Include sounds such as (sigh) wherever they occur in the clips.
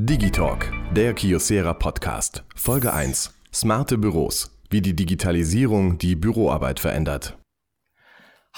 Digitalk, der Kiosera Podcast. Folge 1. Smarte Büros. Wie die Digitalisierung die Büroarbeit verändert.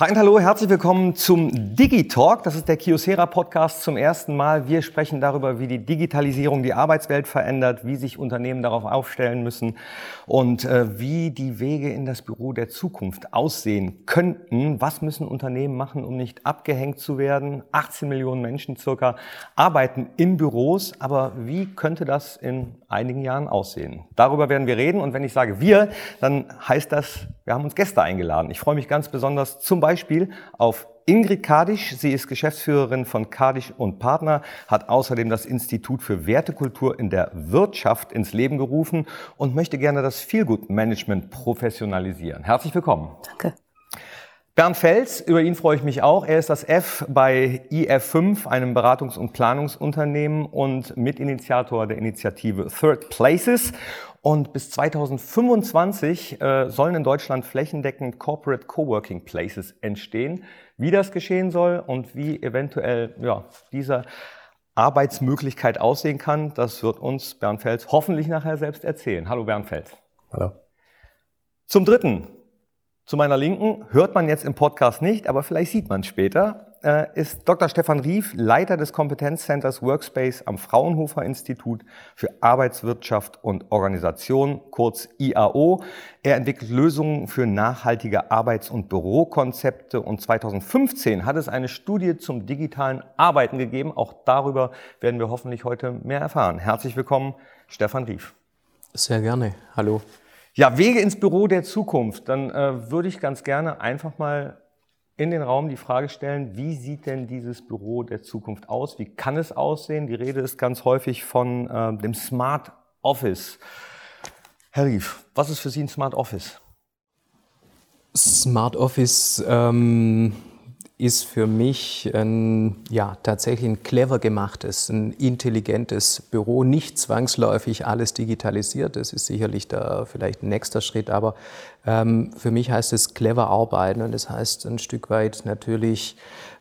Hi und hallo, herzlich willkommen zum Digitalk. Das ist der Kiosera Podcast zum ersten Mal. Wir sprechen darüber, wie die Digitalisierung die Arbeitswelt verändert, wie sich Unternehmen darauf aufstellen müssen und äh, wie die Wege in das Büro der Zukunft aussehen könnten. Was müssen Unternehmen machen, um nicht abgehängt zu werden? 18 Millionen Menschen circa arbeiten in Büros, aber wie könnte das in einigen Jahren aussehen? Darüber werden wir reden und wenn ich sage wir, dann heißt das, wir haben uns Gäste eingeladen. Ich freue mich ganz besonders zum Beispiel auf Ingrid Kadisch. Sie ist Geschäftsführerin von Kadisch und Partner, hat außerdem das Institut für Wertekultur in der Wirtschaft ins Leben gerufen und möchte gerne das Feelgood-Management professionalisieren. Herzlich willkommen. Danke. Bernd Fels, über ihn freue ich mich auch. Er ist das F bei IF5, einem Beratungs- und Planungsunternehmen und Mitinitiator der Initiative Third Places. Und bis 2025 äh, sollen in Deutschland flächendeckend Corporate Coworking Places entstehen. Wie das geschehen soll und wie eventuell ja, diese Arbeitsmöglichkeit aussehen kann, das wird uns Bernd Fels hoffentlich nachher selbst erzählen. Hallo Bernd Fels. Hallo. Zum Dritten, zu meiner Linken hört man jetzt im Podcast nicht, aber vielleicht sieht man später äh, ist Dr. Stefan Rief, Leiter des Kompetenzcenters Workspace am Fraunhofer Institut für Arbeitswirtschaft und Organisation, kurz IAO. Er entwickelt Lösungen für nachhaltige Arbeits- und Bürokonzepte und 2015 hat es eine Studie zum digitalen Arbeiten gegeben. Auch darüber werden wir hoffentlich heute mehr erfahren. Herzlich willkommen, Stefan Rief. Sehr gerne. Hallo. Ja, Wege ins Büro der Zukunft. Dann äh, würde ich ganz gerne einfach mal in den Raum die Frage stellen, wie sieht denn dieses Büro der Zukunft aus? Wie kann es aussehen? Die Rede ist ganz häufig von äh, dem Smart Office. Herr Rief, was ist für Sie ein Smart Office? Smart Office ähm, ist für mich ein, ja, tatsächlich ein clever gemachtes, ein intelligentes Büro, nicht zwangsläufig alles digitalisiert. Das ist sicherlich da vielleicht ein nächster Schritt, aber ähm, für mich heißt es clever arbeiten und das heißt ein Stück weit natürlich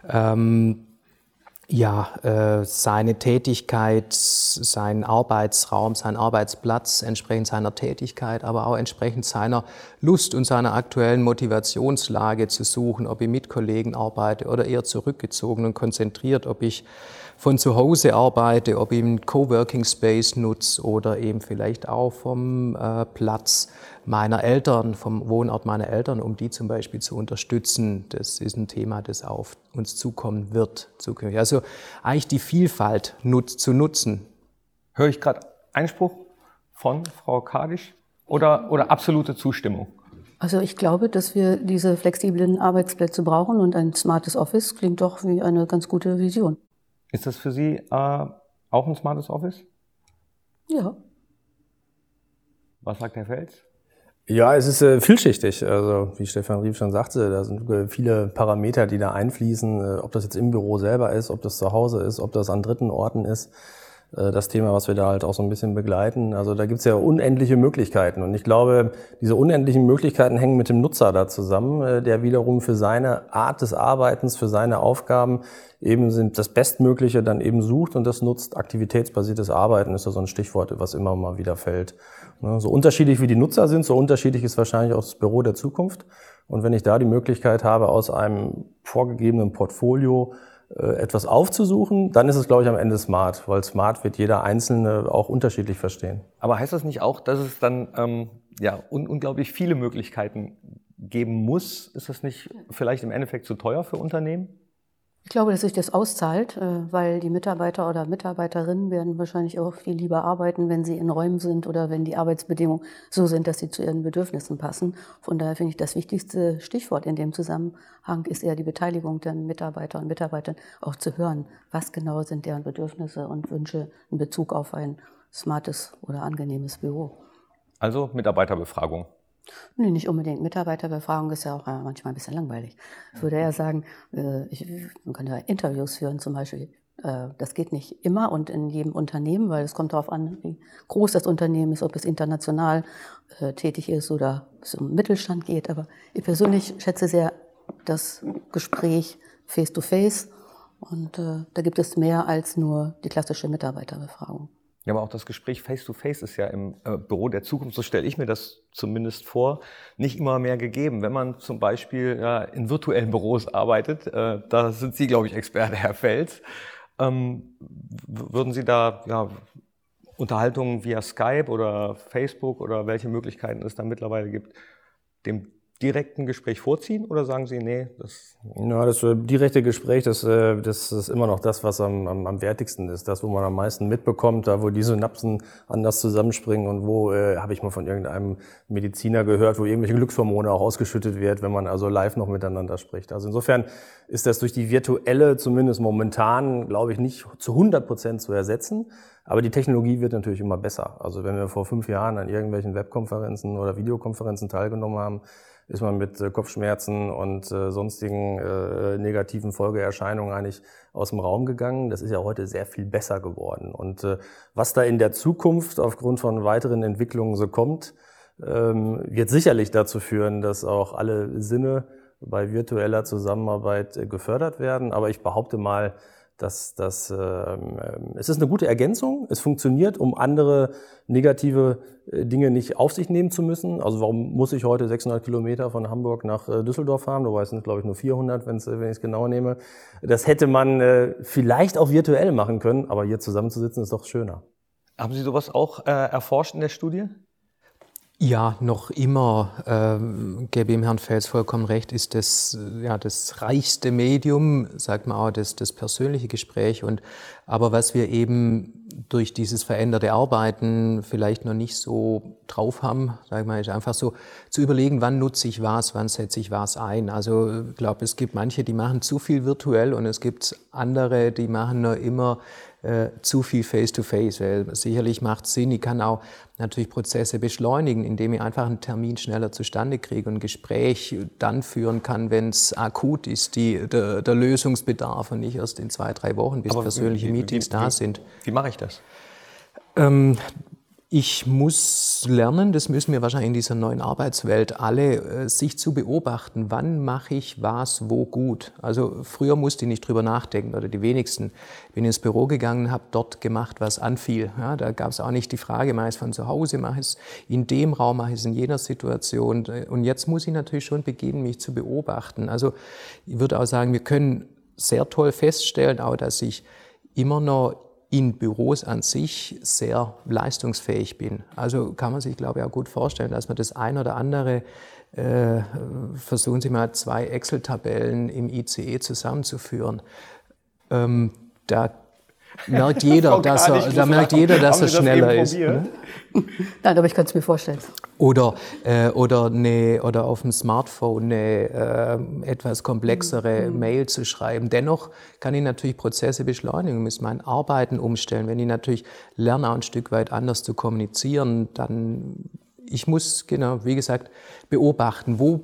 ähm, ja, äh, seine Tätigkeit, seinen Arbeitsraum, seinen Arbeitsplatz entsprechend seiner Tätigkeit, aber auch entsprechend seiner Lust und seiner aktuellen Motivationslage zu suchen, ob ich mit Kollegen arbeite oder eher zurückgezogen und konzentriert, ob ich von zu Hause arbeite, ob ich einen Coworking Space nutze oder eben vielleicht auch vom äh, Platz meiner Eltern, vom Wohnort meiner Eltern, um die zum Beispiel zu unterstützen. Das ist ein Thema, das auf uns zukommen wird zukünftig. Also eigentlich die Vielfalt nutz, zu nutzen. Höre ich gerade Einspruch von Frau Kadisch oder, oder absolute Zustimmung? Also ich glaube, dass wir diese flexiblen Arbeitsplätze brauchen und ein smartes Office klingt doch wie eine ganz gute Vision. Ist das für Sie äh, auch ein smartes Office? Ja. Was sagt Herr Fels? Ja, es ist äh, vielschichtig. Also wie Stefan Rief schon sagte, da sind äh, viele Parameter, die da einfließen, äh, ob das jetzt im Büro selber ist, ob das zu Hause ist, ob das an dritten Orten ist. Äh, das Thema, was wir da halt auch so ein bisschen begleiten. Also da gibt's ja unendliche Möglichkeiten. Und ich glaube, diese unendlichen Möglichkeiten hängen mit dem Nutzer da zusammen, äh, der wiederum für seine Art des Arbeitens, für seine Aufgaben eben sind das Bestmögliche dann eben sucht und das nutzt. Aktivitätsbasiertes Arbeiten ist ja so ein Stichwort, was immer mal wieder fällt. Ne, so unterschiedlich wie die Nutzer sind, so unterschiedlich ist wahrscheinlich auch das Büro der Zukunft. Und wenn ich da die Möglichkeit habe, aus einem vorgegebenen Portfolio etwas aufzusuchen, dann ist es, glaube ich, am Ende smart, weil smart wird jeder Einzelne auch unterschiedlich verstehen. Aber heißt das nicht auch, dass es dann ähm, ja, un unglaublich viele Möglichkeiten geben muss? Ist das nicht vielleicht im Endeffekt zu teuer für Unternehmen? Ich glaube, dass sich das auszahlt, äh, weil die Mitarbeiter oder Mitarbeiterinnen werden wahrscheinlich auch viel lieber arbeiten, wenn sie in Räumen sind oder wenn die Arbeitsbedingungen so sind, dass sie zu ihren Bedürfnissen passen. Von daher finde ich das wichtigste Stichwort in dem Zusammenhang ist eher die Beteiligung der Mitarbeiter und Mitarbeiterinnen auch zu hören, was genau sind deren Bedürfnisse und Wünsche in Bezug auf ein smartes oder angenehmes Büro. Also Mitarbeiterbefragung. Nee, nicht unbedingt. Mitarbeiterbefragung ist ja auch äh, manchmal ein bisschen langweilig. Ich würde eher sagen, äh, ich, man kann ja Interviews führen zum Beispiel. Äh, das geht nicht immer und in jedem Unternehmen, weil es kommt darauf an, wie groß das Unternehmen ist, ob es international tätig ist oder es um Mittelstand geht. Aber ich persönlich schätze sehr das Gespräch face to face und da gibt es mehr als nur die klassische Mitarbeiterbefragung. Ja, aber auch das Gespräch face-to-face -face ist ja im äh, Büro der Zukunft, so stelle ich mir das zumindest vor, nicht immer mehr gegeben. Wenn man zum Beispiel ja, in virtuellen Büros arbeitet, äh, da sind Sie, glaube ich, Experte, (laughs) Herr Fels, ähm, würden Sie da ja, Unterhaltungen via Skype oder Facebook oder welche Möglichkeiten es da mittlerweile gibt, dem direkten Gespräch vorziehen oder sagen Sie, nee, das. Ja, das äh, direkte Gespräch, das, äh, das ist immer noch das, was am, am, am wertigsten ist. Das, wo man am meisten mitbekommt, da wo die Synapsen anders zusammenspringen und wo, äh, habe ich mal von irgendeinem Mediziner gehört, wo irgendwelche Glückshormone auch ausgeschüttet wird, wenn man also live noch miteinander spricht. Also insofern ist das durch die virtuelle, zumindest momentan, glaube ich, nicht zu 100 Prozent zu ersetzen. Aber die Technologie wird natürlich immer besser. Also wenn wir vor fünf Jahren an irgendwelchen Webkonferenzen oder Videokonferenzen teilgenommen haben, ist man mit äh, Kopfschmerzen und äh, sonstigen äh, negativen Folgeerscheinungen eigentlich aus dem Raum gegangen. Das ist ja heute sehr viel besser geworden. Und was da in der Zukunft aufgrund von weiteren Entwicklungen so kommt, ähm, wird sicherlich dazu führen, dass auch alle Sinne bei virtueller Zusammenarbeit gefördert werden. Aber ich behaupte mal, dass das, ähm, es ist eine gute Ergänzung. Es funktioniert, um andere negative äh, Dinge nicht auf sich nehmen zu müssen. Also warum muss ich heute 600 Kilometer von Hamburg nach äh, Düsseldorf fahren? Wobei es sind, glaube ich, nur 400, wenn's, äh, wenn ich es genau nehme. Das hätte man äh, vielleicht auch virtuell machen können, aber hier zusammenzusitzen ist doch schöner. Haben Sie sowas auch äh, erforscht in der Studie? Ja, noch immer, ähm, gebe ihm Herrn Fels vollkommen recht, ist das ja das reichste Medium, sagt man auch, das, das persönliche Gespräch. Und aber was wir eben durch dieses veränderte Arbeiten vielleicht noch nicht so drauf haben, sag mal, ist einfach so zu überlegen, wann nutze ich was, wann setze ich was ein. Also ich glaube, es gibt manche, die machen zu viel virtuell und es gibt andere, die machen nur immer äh, zu viel Face-to-Face, weil sicherlich macht es Sinn, ich kann auch natürlich Prozesse beschleunigen, indem ich einfach einen Termin schneller zustande kriege und ein Gespräch dann führen kann, wenn es akut ist, die, der, der, Lösungsbedarf und nicht erst in zwei, drei Wochen, bis Aber persönliche wie, Meetings wie, wie, da sind. Wie mache ich das? Ähm, ich muss lernen, das müssen wir wahrscheinlich in dieser neuen Arbeitswelt alle, äh, sich zu beobachten, wann mache ich was wo gut. Also früher musste ich nicht drüber nachdenken oder die wenigsten. Bin ins Büro gegangen, habe dort gemacht, was anfiel. Ja, da gab es auch nicht die Frage, mache ich es von zu Hause, mache ich es in dem Raum, mache ich es in jener Situation. Und jetzt muss ich natürlich schon beginnen, mich zu beobachten. Also ich würde auch sagen, wir können sehr toll feststellen, auch dass ich immer noch in Büros an sich sehr leistungsfähig bin. Also kann man sich, glaube ich, auch gut vorstellen, dass man das ein oder andere, äh, versuchen Sie mal zwei Excel-Tabellen im ICE zusammenzuführen. Ähm, da merkt jeder, (laughs) dass er, da merkt jeder, dass er schneller ist. Ne? (laughs) Nein, aber ich kann es mir vorstellen. Oder, äh, oder, eine, oder auf dem Smartphone eine äh, etwas komplexere mhm. Mail zu schreiben. Dennoch kann ich natürlich Prozesse beschleunigen, muss mein Arbeiten umstellen. Wenn ich natürlich lerne, ein Stück weit anders zu kommunizieren, dann ich muss, genau, wie gesagt, beobachten, wo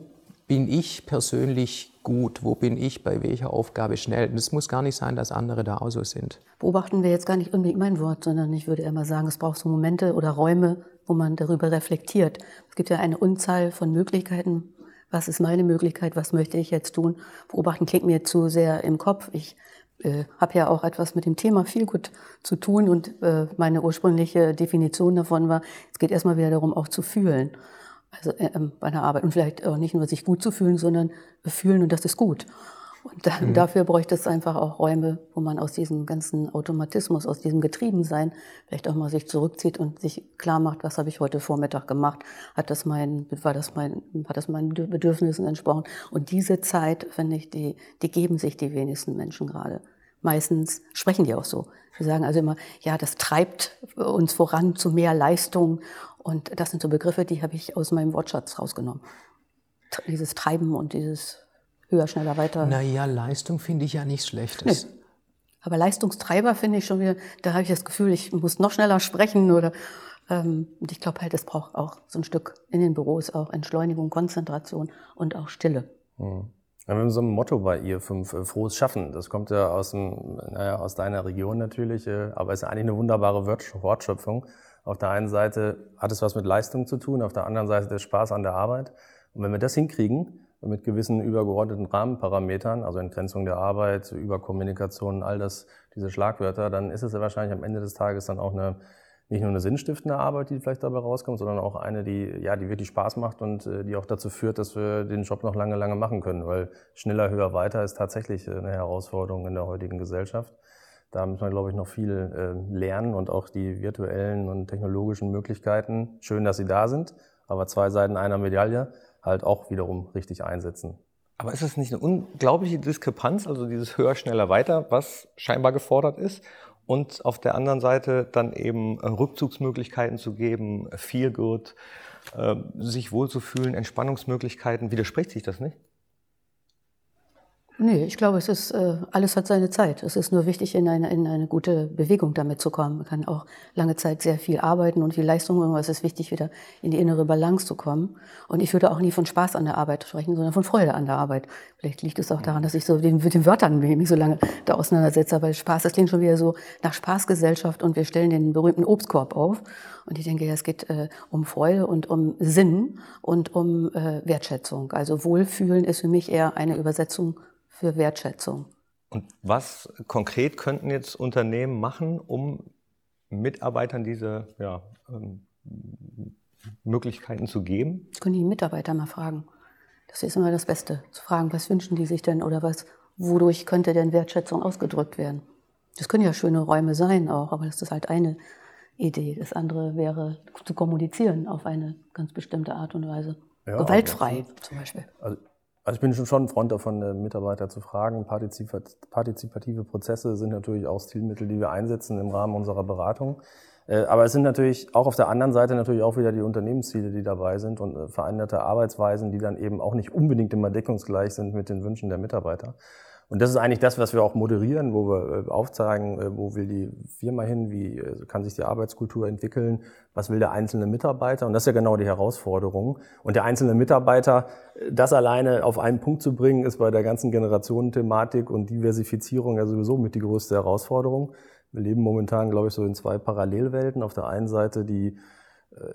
bin ich persönlich gut? Wo bin ich bei welcher Aufgabe schnell? Es muss gar nicht sein, dass andere da auch so sind. Beobachten wir jetzt gar nicht unbedingt mein Wort, sondern ich würde mal sagen, es braucht so Momente oder Räume, wo man darüber reflektiert. Es gibt ja eine Unzahl von Möglichkeiten. Was ist meine Möglichkeit? Was möchte ich jetzt tun? Beobachten klingt mir zu sehr im Kopf. Ich äh, habe ja auch etwas mit dem Thema viel gut zu tun und äh, meine ursprüngliche Definition davon war, es geht erstmal wieder darum, auch zu fühlen also äh, ähm, bei einer Arbeit und vielleicht auch nicht nur sich gut zu fühlen, sondern fühlen und das ist gut. Und dann, mhm. dafür bräuchte es einfach auch Räume, wo man aus diesem ganzen Automatismus, aus diesem Getriebensein vielleicht auch mal sich zurückzieht und sich klar macht, was habe ich heute Vormittag gemacht? Hat das mein, war das mein, hat das meinen Bedürfnissen entsprochen? Und diese Zeit, finde ich, die, die geben sich die wenigsten Menschen gerade. Meistens sprechen die auch so. Sie sagen also immer, ja, das treibt uns voran zu mehr Leistung und das sind so Begriffe, die habe ich aus meinem Wortschatz rausgenommen. Dieses Treiben und dieses höher, schneller, weiter. Naja, Leistung finde ich ja nichts Schlechtes. Nee. Aber Leistungstreiber finde ich schon wieder, da habe ich das Gefühl, ich muss noch schneller sprechen oder ähm, und ich glaube halt, es braucht auch so ein Stück in den Büros auch Entschleunigung, Konzentration und auch Stille. Mhm. Wir haben so ein Motto bei ihr, fünf äh, frohes Schaffen. Das kommt ja aus, dem, naja, aus deiner Region natürlich, äh, aber ist ja eigentlich eine wunderbare Wortschöpfung. Auf der einen Seite hat es was mit Leistung zu tun, auf der anderen Seite der Spaß an der Arbeit. Und wenn wir das hinkriegen, mit gewissen übergeordneten Rahmenparametern, also Entgrenzung der Arbeit, Überkommunikation, all das, diese Schlagwörter, dann ist es ja wahrscheinlich am Ende des Tages dann auch eine nicht nur eine sinnstiftende Arbeit, die vielleicht dabei rauskommt, sondern auch eine, die, ja, die wirklich Spaß macht und äh, die auch dazu führt, dass wir den Job noch lange, lange machen können. Weil schneller, höher, weiter ist tatsächlich eine Herausforderung in der heutigen Gesellschaft. Da müssen wir, glaube ich, noch viel äh, lernen und auch die virtuellen und technologischen Möglichkeiten, schön, dass sie da sind, aber zwei Seiten einer Medaille, halt auch wiederum richtig einsetzen. Aber ist das nicht eine unglaubliche Diskrepanz, also dieses höher, schneller, weiter, was scheinbar gefordert ist? Und auf der anderen Seite dann eben äh, Rückzugsmöglichkeiten zu geben, viel gut, äh, sich wohlzufühlen, Entspannungsmöglichkeiten. Widerspricht sich das nicht? Nee, ich glaube, es ist, äh, alles hat seine Zeit. Es ist nur wichtig, in eine, in eine gute Bewegung damit zu kommen. Man kann auch lange Zeit sehr viel arbeiten und viel Leistung bringen, aber es ist wichtig, wieder in die innere Balance zu kommen. Und ich würde auch nie von Spaß an der Arbeit sprechen, sondern von Freude an der Arbeit. Vielleicht liegt es auch daran, dass ich so den, mit den Wörtern mich so lange da auseinandersetze. Aber Spaß, das klingt schon wieder so nach Spaßgesellschaft und wir stellen den berühmten Obstkorb auf. Und ich denke, ja, es geht äh, um Freude und um Sinn und um äh, Wertschätzung. Also Wohlfühlen ist für mich eher eine Übersetzung für Wertschätzung. Und was konkret könnten jetzt Unternehmen machen, um Mitarbeitern diese ja, ähm, Möglichkeiten zu geben? Das können die Mitarbeiter mal fragen. Das ist immer das Beste, zu fragen, was wünschen die sich denn oder was, wodurch könnte denn Wertschätzung ausgedrückt werden? Das können ja schöne Räume sein auch, aber das ist halt eine Idee. Das andere wäre zu kommunizieren auf eine ganz bestimmte Art und Weise. Ja, Gewaltfrei zum Beispiel. Also also ich bin schon ein Freund davon, äh, Mitarbeiter zu fragen. Partizipative Prozesse sind natürlich auch Stilmittel, die wir einsetzen im Rahmen unserer Beratung. Äh, aber es sind natürlich auch auf der anderen Seite natürlich auch wieder die Unternehmensziele, die dabei sind und äh, veränderte Arbeitsweisen, die dann eben auch nicht unbedingt immer deckungsgleich sind mit den Wünschen der Mitarbeiter. Und das ist eigentlich das, was wir auch moderieren, wo wir äh, aufzeigen, äh, wo will die Firma hin, wie äh, kann sich die Arbeitskultur entwickeln, was will der einzelne Mitarbeiter. Und das ist ja genau die Herausforderung. Und der einzelne Mitarbeiter, das alleine auf einen Punkt zu bringen, ist bei der ganzen Generationenthematik und Diversifizierung ja sowieso mit die größte Herausforderung. Wir leben momentan, glaube ich, so in zwei Parallelwelten. Auf der einen Seite die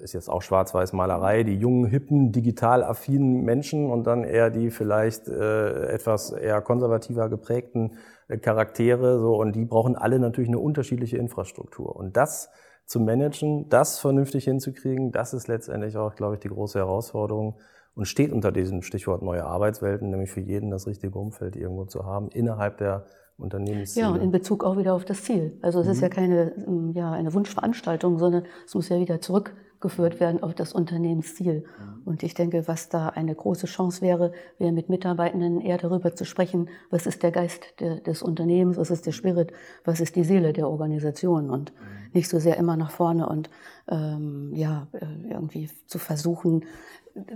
ist jetzt auch Schwarz-Weiß-Malerei, die jungen, hippen, digital affinen Menschen und dann eher die vielleicht äh, etwas eher konservativer geprägten äh, Charaktere. So, und die brauchen alle natürlich eine unterschiedliche Infrastruktur. Und das zu managen, das vernünftig hinzukriegen, das ist letztendlich auch, glaube ich, die große Herausforderung und steht unter diesem Stichwort neue Arbeitswelten, nämlich für jeden das richtige Umfeld irgendwo zu haben, innerhalb der Unternehmensziele. Ja, und in Bezug auch wieder auf das Ziel. Also es mhm. ist ja keine ja, eine Wunschveranstaltung, sondern es muss ja wieder zurück geführt werden auf das Unternehmensziel. Mhm. Und ich denke, was da eine große Chance wäre, wäre mit Mitarbeitenden eher darüber zu sprechen, was ist der Geist de, des Unternehmens, was ist der Spirit, was ist die Seele der Organisation und mhm. nicht so sehr immer nach vorne und ähm, ja, äh, irgendwie zu versuchen,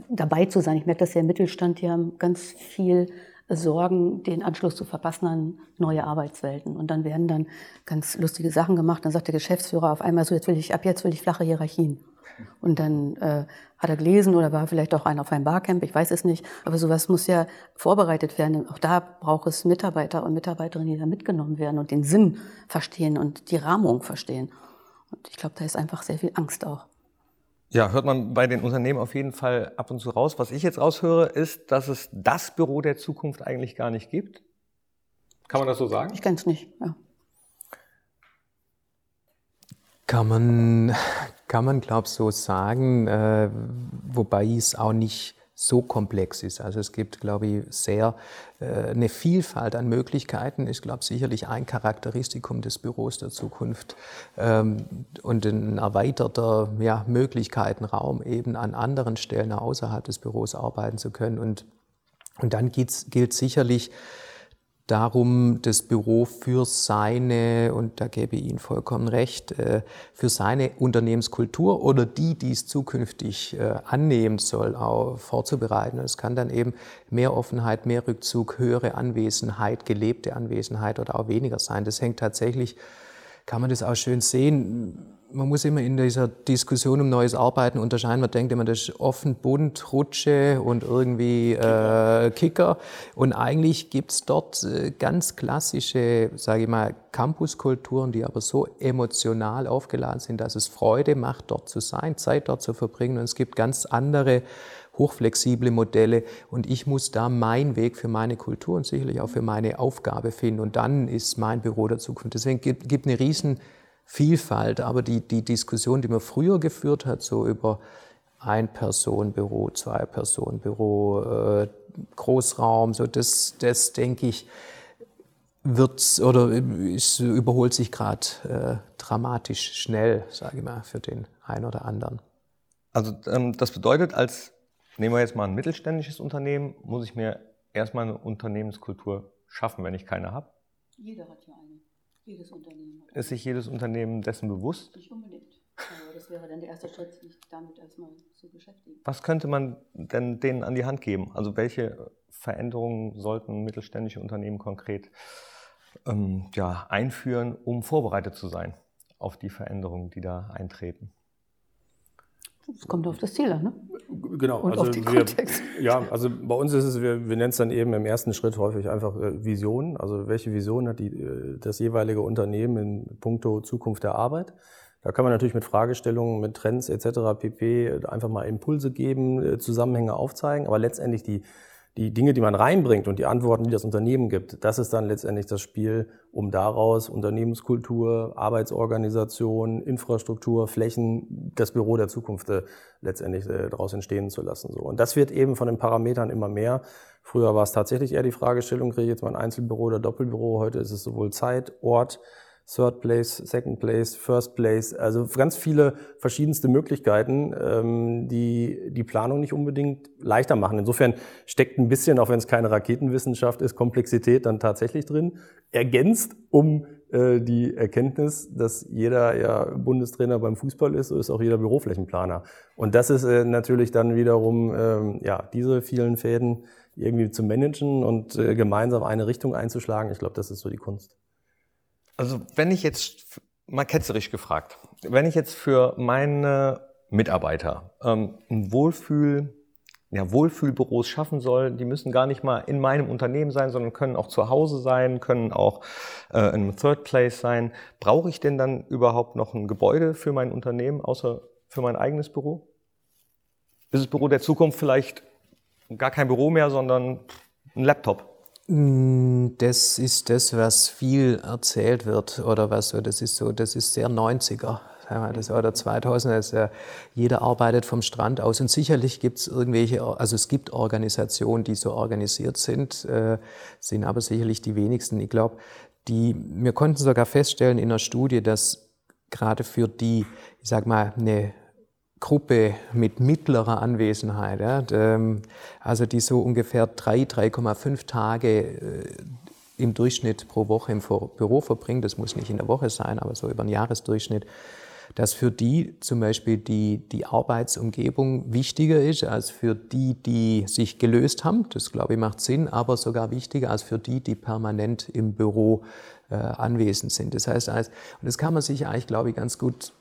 dabei zu sein. Ich merke das ja im Mittelstand, die haben ganz viel Sorgen, den Anschluss zu verpassen an neue Arbeitswelten. Und dann werden dann ganz lustige Sachen gemacht. Dann sagt der Geschäftsführer auf einmal so, jetzt will ich, ab jetzt will ich flache Hierarchien. Und dann äh, hat er gelesen oder war vielleicht auch einer auf einem Barcamp, ich weiß es nicht. Aber sowas muss ja vorbereitet werden. Auch da braucht es Mitarbeiter und Mitarbeiterinnen, die da mitgenommen werden und den Sinn verstehen und die Rahmung verstehen. Und ich glaube, da ist einfach sehr viel Angst auch. Ja, hört man bei den Unternehmen auf jeden Fall ab und zu raus. Was ich jetzt raushöre, ist, dass es das Büro der Zukunft eigentlich gar nicht gibt. Kann man das so sagen? Ich kenne es nicht, ja. Kann man, kann man, glaube ich, so sagen, äh, wobei es auch nicht so komplex ist. Also es gibt, glaube ich, sehr äh, eine Vielfalt an Möglichkeiten. Ich glaube sicherlich ein Charakteristikum des Büros der Zukunft ähm, und ein erweiterter ja, Möglichkeitenraum eben an anderen Stellen außerhalb des Büros arbeiten zu können. Und, und dann gilt sicherlich darum, das Büro für seine, und da gebe ich Ihnen vollkommen recht, äh, für seine Unternehmenskultur oder die, die es zukünftig äh, annehmen soll, auch vorzubereiten. Es kann dann eben mehr Offenheit, mehr Rückzug, höhere Anwesenheit, gelebte Anwesenheit oder auch weniger sein. Das hängt tatsächlich, kann man das auch schön sehen, man muss immer in dieser Diskussion um neues Arbeiten unterscheiden. Man denkt immer, das ist offen, bunt, Rutsche und irgendwie äh, Kicker. Und eigentlich gibt's dort äh, ganz klassische, sage ich mal, Campuskulturen, die aber so emotional aufgeladen sind, dass es Freude macht, dort zu sein, Zeit dort zu verbringen. Und es gibt ganz andere hochflexible Modelle und ich muss da meinen Weg für meine Kultur und sicherlich auch für meine Aufgabe finden und dann ist mein Büro der Zukunft. Deswegen gibt, gibt eine riesen Vielfalt, aber die, die Diskussion, die man früher geführt hat, so über ein-Personen-Büro, Zwei-Personen-Büro, äh, Großraum, so das, das denke ich, wird oder es überholt sich gerade äh, dramatisch schnell, sage ich mal, für den einen oder anderen. Also ähm, das bedeutet, als nehmen wir jetzt mal ein mittelständisches Unternehmen, muss ich mir erstmal eine Unternehmenskultur schaffen, wenn ich keine habe. Jeder hat ja eine. Jedes Unternehmen. Ist sich jedes Unternehmen dessen bewusst? Nicht unbedingt. Aber das wäre dann der erste Schritt, sich damit erstmal zu beschäftigen. Was könnte man denn denen an die Hand geben? Also welche Veränderungen sollten mittelständische Unternehmen konkret ähm, ja, einführen, um vorbereitet zu sein auf die Veränderungen, die da eintreten? Es kommt auf das Ziel an, ne? Genau. Und also auf den wir, Kontext. Ja, also bei uns ist es, wir, wir nennen es dann eben im ersten Schritt häufig einfach äh, Vision. Also welche Vision hat die, äh, das jeweilige Unternehmen in puncto Zukunft der Arbeit? Da kann man natürlich mit Fragestellungen, mit Trends etc. pp. einfach mal Impulse geben, äh, Zusammenhänge aufzeigen, aber letztendlich die die Dinge, die man reinbringt und die Antworten, die das Unternehmen gibt, das ist dann letztendlich das Spiel, um daraus Unternehmenskultur, Arbeitsorganisation, Infrastruktur, Flächen, das Büro der Zukunft äh, letztendlich äh, daraus entstehen zu lassen. So. Und das wird eben von den Parametern immer mehr. Früher war es tatsächlich eher die Fragestellung, kriege ich jetzt mal ein Einzelbüro oder Doppelbüro. Heute ist es sowohl Zeit, Ort, Third Place, Second Place, First Place, also ganz viele verschiedenste Möglichkeiten, ähm, die die Planung nicht unbedingt leichter machen. Insofern steckt ein bisschen, auch wenn es keine Raketenwissenschaft ist, Komplexität dann tatsächlich drin, ergänzt um äh, die Erkenntnis, dass jeder ja Bundestrainer beim Fußball ist, so ist auch jeder Büroflächenplaner. Und das ist äh, natürlich dann wiederum, ähm, ja, diese vielen Fäden irgendwie zu managen und äh, gemeinsam eine Richtung einzuschlagen. Ich glaube, das ist so die Kunst. Also wenn ich jetzt, mal ketzerisch gefragt, wenn ich jetzt für meine Mitarbeiter ähm, ein Wohlfühl, ja, Wohlfühlbüros schaffen soll, die müssen gar nicht mal in meinem Unternehmen sein, sondern können auch zu Hause sein, können auch äh, in einem Third Place sein. Brauche ich denn dann überhaupt noch ein Gebäude für mein Unternehmen, außer für mein eigenes Büro? Ist das Büro der Zukunft vielleicht gar kein Büro mehr, sondern ein Laptop? Das ist das, was viel erzählt wird oder was so, das ist so, das ist sehr 90er. Das oder 2000, also jeder arbeitet vom Strand aus und sicherlich gibt es irgendwelche, also es gibt Organisationen, die so organisiert sind, äh, sind aber sicherlich die wenigsten. Ich glaube, die, wir konnten sogar feststellen in einer Studie, dass gerade für die, ich sag mal, eine Gruppe mit mittlerer Anwesenheit, ja, ähm, also die so ungefähr drei, 3,5 Tage äh, im Durchschnitt pro Woche im Büro verbringen, das muss nicht in der Woche sein, aber so über einen Jahresdurchschnitt, dass für die zum Beispiel die, die Arbeitsumgebung wichtiger ist als für die, die sich gelöst haben. Das glaube ich macht Sinn, aber sogar wichtiger als für die, die permanent im Büro äh, anwesend sind. Das heißt, und das kann man sich eigentlich, glaube ich, ganz gut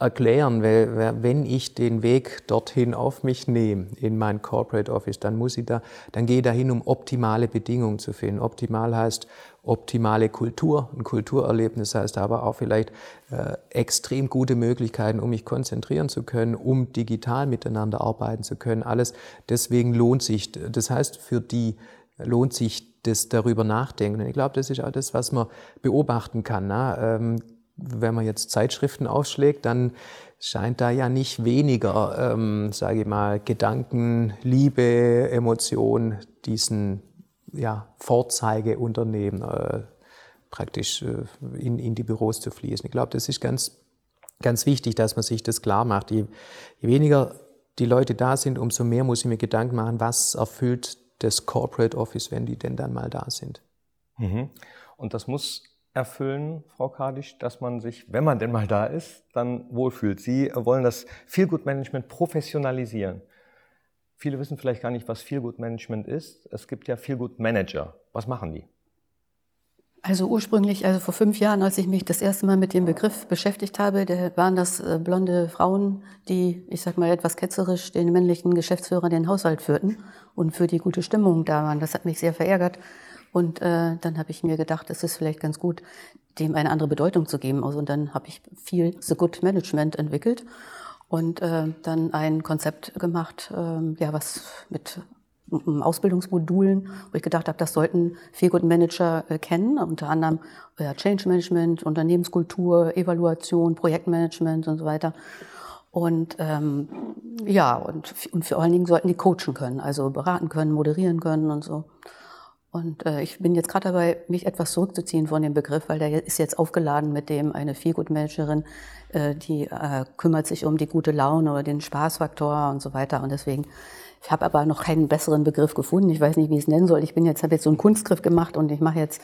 erklären, weil wenn ich den Weg dorthin auf mich nehme, in mein Corporate Office, dann muss ich da, dann gehe ich dahin, um optimale Bedingungen zu finden. Optimal heißt optimale Kultur, ein Kulturerlebnis heißt aber auch vielleicht äh, extrem gute Möglichkeiten, um mich konzentrieren zu können, um digital miteinander arbeiten zu können. Alles deswegen lohnt sich. Das heißt, für die lohnt sich das darüber nachdenken. Und ich glaube, das ist auch das, was man beobachten kann. Ne? Ähm, wenn man jetzt Zeitschriften aufschlägt, dann scheint da ja nicht weniger, ähm, sage ich mal, Gedanken, Liebe, Emotion diesen ja, Vorzeigeunternehmen äh, praktisch äh, in, in die Büros zu fließen. Ich glaube, das ist ganz, ganz wichtig, dass man sich das klar macht. Je, je weniger die Leute da sind, umso mehr muss ich mir Gedanken machen, was erfüllt das Corporate Office, wenn die denn dann mal da sind. Mhm. Und das muss erfüllen, Frau Kadisch, dass man sich, wenn man denn mal da ist, dann wohlfühlt. Sie wollen das Feelgood Management professionalisieren. Viele wissen vielleicht gar nicht, was Feelgood Management ist. Es gibt ja Feelgood Manager. Was machen die? Also ursprünglich, also vor fünf Jahren, als ich mich das erste Mal mit dem Begriff beschäftigt habe, waren das äh, blonde Frauen, die, ich sag mal etwas ketzerisch, den männlichen Geschäftsführer den Haushalt führten und für die gute Stimmung da waren. Das hat mich sehr verärgert. Und äh, dann habe ich mir gedacht, es ist vielleicht ganz gut, dem eine andere Bedeutung zu geben. Also, und dann habe ich viel The Good Management entwickelt und äh, dann ein Konzept gemacht, äh, ja, was mit Ausbildungsmodulen, wo ich gedacht habe, das sollten Feelgood Manager äh, kennen, unter anderem äh, Change Management, Unternehmenskultur, Evaluation, Projektmanagement und so weiter. Und ähm, ja, und, und vor allen Dingen sollten die coachen können, also beraten können, moderieren können und so. Und äh, ich bin jetzt gerade dabei, mich etwas zurückzuziehen von dem Begriff, weil der ist jetzt aufgeladen mit dem eine Feelgood-Managerin, äh, die äh, kümmert sich um die gute Laune oder den Spaßfaktor und so weiter. Und deswegen, ich habe aber noch keinen besseren Begriff gefunden. Ich weiß nicht, wie ich es nennen soll. Ich bin jetzt, habe jetzt so einen Kunstgriff gemacht und ich mache jetzt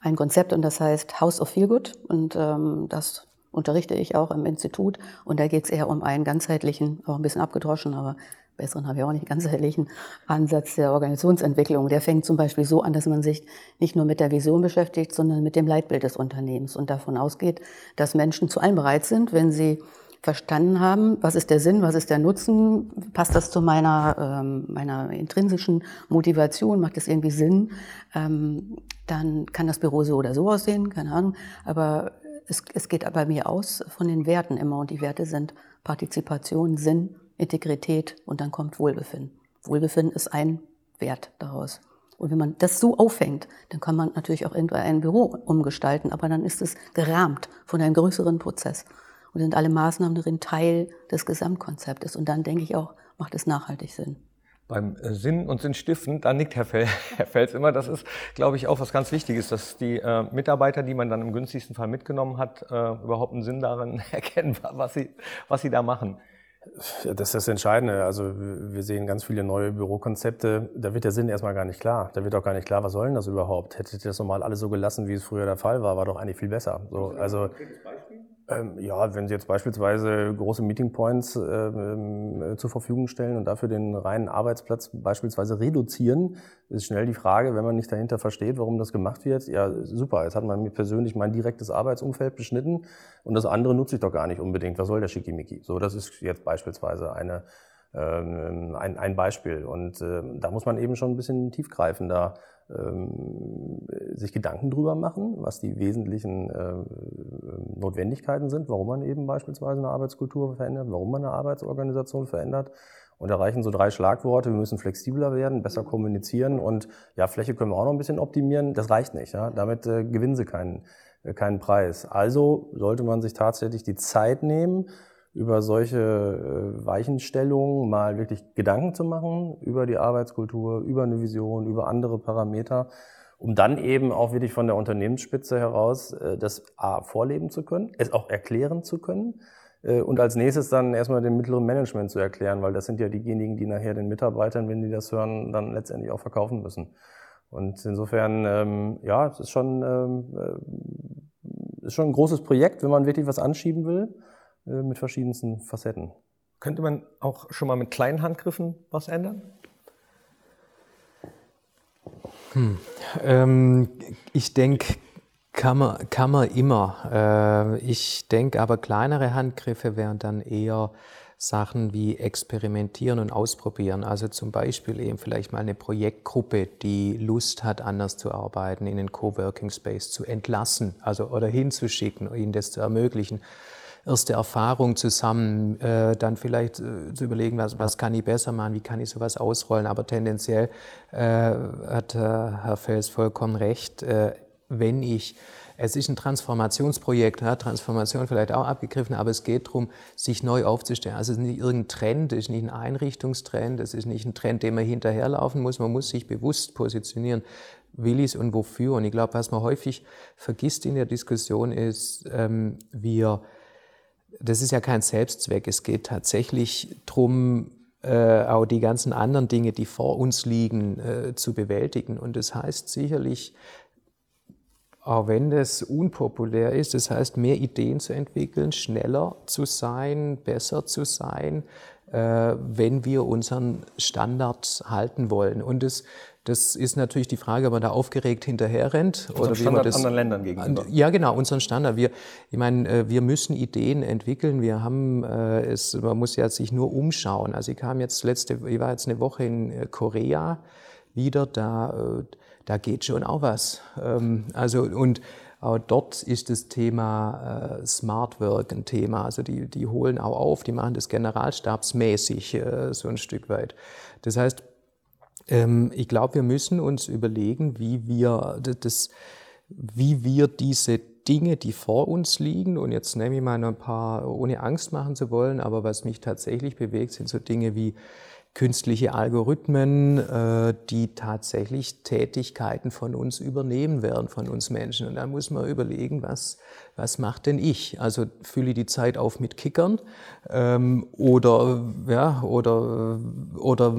ein Konzept und das heißt House of Feelgood. Und ähm, das unterrichte ich auch im Institut. Und da geht es eher um einen ganzheitlichen, auch ein bisschen abgedroschen, aber besseren habe ich auch nicht, ganzheitlichen Ansatz der Organisationsentwicklung. Der fängt zum Beispiel so an, dass man sich nicht nur mit der Vision beschäftigt, sondern mit dem Leitbild des Unternehmens und davon ausgeht, dass Menschen zu allem bereit sind, wenn sie verstanden haben, was ist der Sinn, was ist der Nutzen, passt das zu meiner, ähm, meiner intrinsischen Motivation, macht es irgendwie Sinn, ähm, dann kann das Büro so oder so aussehen, keine Ahnung, aber es, es geht bei mir aus von den Werten immer und die Werte sind Partizipation, Sinn, Integrität und dann kommt Wohlbefinden. Wohlbefinden ist ein Wert daraus. Und wenn man das so aufhängt, dann kann man natürlich auch irgendwann ein Büro umgestalten, aber dann ist es gerahmt von einem größeren Prozess. Und sind alle Maßnahmen darin Teil des Gesamtkonzeptes. Und dann denke ich auch, macht es nachhaltig Sinn. Beim äh, Sinn und Sinn stiften, da nickt Herr, Fel, (laughs) Herr Fels immer. Das ist, glaube ich, auch was ganz Wichtiges, dass die äh, Mitarbeiter, die man dann im günstigsten Fall mitgenommen hat, äh, überhaupt einen Sinn darin (laughs) erkennen, was sie, was sie da machen. Das ist das Entscheidende. Also wir sehen ganz viele neue Bürokonzepte. Da wird der Sinn erstmal gar nicht klar. Da wird auch gar nicht klar, was soll denn das überhaupt? Hättet ihr das normal alles so gelassen, wie es früher der Fall war, war doch eigentlich viel besser. So, also ja, wenn Sie jetzt beispielsweise große Meeting Points ähm, äh, zur Verfügung stellen und dafür den reinen Arbeitsplatz beispielsweise reduzieren, ist schnell die Frage, wenn man nicht dahinter versteht, warum das gemacht wird. Ja, super, jetzt hat man mir persönlich mein direktes Arbeitsumfeld beschnitten und das andere nutze ich doch gar nicht unbedingt. Was soll der Schickimicki? So, das ist jetzt beispielsweise eine, ähm, ein, ein Beispiel. Und äh, da muss man eben schon ein bisschen tiefgreifender ähm, sich Gedanken drüber machen, was die wesentlichen äh, Notwendigkeiten sind, warum man eben beispielsweise eine Arbeitskultur verändert, warum man eine Arbeitsorganisation verändert. Und erreichen so drei Schlagworte. Wir müssen flexibler werden, besser kommunizieren und ja, Fläche können wir auch noch ein bisschen optimieren. Das reicht nicht. Ja? Damit äh, gewinnen sie keinen, äh, keinen Preis. Also sollte man sich tatsächlich die Zeit nehmen, über solche äh, Weichenstellungen mal wirklich Gedanken zu machen über die Arbeitskultur, über eine Vision, über andere Parameter, um dann eben auch wirklich von der Unternehmensspitze heraus äh, das A vorleben zu können, es auch erklären zu können äh, und als nächstes dann erstmal dem mittleren Management zu erklären, weil das sind ja diejenigen, die nachher den Mitarbeitern, wenn die das hören, dann letztendlich auch verkaufen müssen. Und insofern, ähm, ja, es ist schon, ähm, ist schon ein großes Projekt, wenn man wirklich was anschieben will. Äh, mit verschiedensten Facetten. Könnte man auch schon mal mit kleinen Handgriffen was ändern? Hm. Ähm, ich denke, kann man, kann man immer. Äh, ich denke aber, kleinere Handgriffe wären dann eher Sachen wie experimentieren und ausprobieren. Also zum Beispiel eben vielleicht mal eine Projektgruppe, die Lust hat, anders zu arbeiten, in den Coworking Space zu entlassen, also oder hinzuschicken, ihnen das zu ermöglichen erste Erfahrung zusammen, äh, dann vielleicht äh, zu überlegen, was, was kann ich besser machen, wie kann ich sowas ausrollen. Aber tendenziell äh, hat Herr Fels vollkommen recht, äh, wenn ich es ist ein Transformationsprojekt, ja, Transformation vielleicht auch abgegriffen, aber es geht darum, sich neu aufzustellen. Also es ist nicht irgendein Trend, es ist nicht ein Einrichtungstrend, es ist nicht ein Trend, dem man hinterherlaufen muss. Man muss sich bewusst positionieren, will ich es und wofür. Und ich glaube, was man häufig vergisst in der Diskussion ist, ähm, wir das ist ja kein Selbstzweck. Es geht tatsächlich darum, äh, auch die ganzen anderen Dinge, die vor uns liegen, äh, zu bewältigen. Und das heißt sicherlich, auch wenn das unpopulär ist, das heißt, mehr Ideen zu entwickeln, schneller zu sein, besser zu sein, äh, wenn wir unseren Standard halten wollen. Und das das ist natürlich die Frage, ob man da aufgeregt hinterher rennt oder wie man das anderen Ländern gegenüber. Ja, genau, unseren Standard. Wir, ich meine, äh, wir müssen Ideen entwickeln. Wir haben äh, es, man muss ja sich nur umschauen. Also ich kam jetzt letzte, ich war jetzt eine Woche in äh, Korea wieder. Da, da geht schon auch was. Ähm, also und auch dort ist das Thema Smart Work ein Thema. Also die, die holen auch auf, die machen das generalstabsmäßig so ein Stück weit. Das heißt, Ähm, ich glaube, wir müssen uns überlegen, wie wir, das, wie wir diese Dinge, die vor uns liegen, und jetzt nehme ich mal ein paar, ohne Angst machen zu wollen, aber was mich tatsächlich bewegt, sind so Dinge wie künstliche Algorithmen, äh, die tatsächlich Tätigkeiten von uns übernehmen werden, von uns Menschen. Und da muss man überlegen, was, was macht denn ich? Also fülle die Zeit auf mit Kickern ähm, oder, ja, oder, oder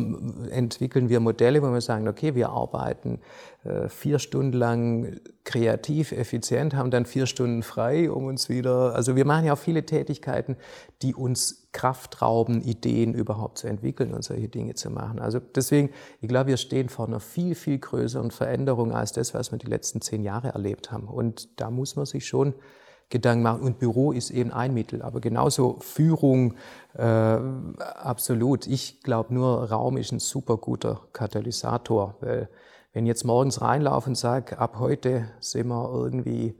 entwickeln wir Modelle, wo wir sagen, okay, wir arbeiten äh, vier Stunden lang kreativ, effizient, haben dann vier Stunden frei, um uns wieder, also wir machen ja auch viele Tätigkeiten, die uns Kraft rauben, Ideen überhaupt zu entwickeln und solche Dinge zu machen. Also deswegen, ich glaube, wir stehen vor einer viel, viel größeren Veränderung als das, was wir die letzten zehn Jahre erlebt haben. Und da muss man sich schon Gedanken machen. Und Büro ist eben ein Mittel, aber genauso Führung, äh, absolut. Ich glaube nur, Raum ist ein super guter Katalysator, weil wenn ich jetzt morgens reinlaufe und sage, ab heute sind wir irgendwie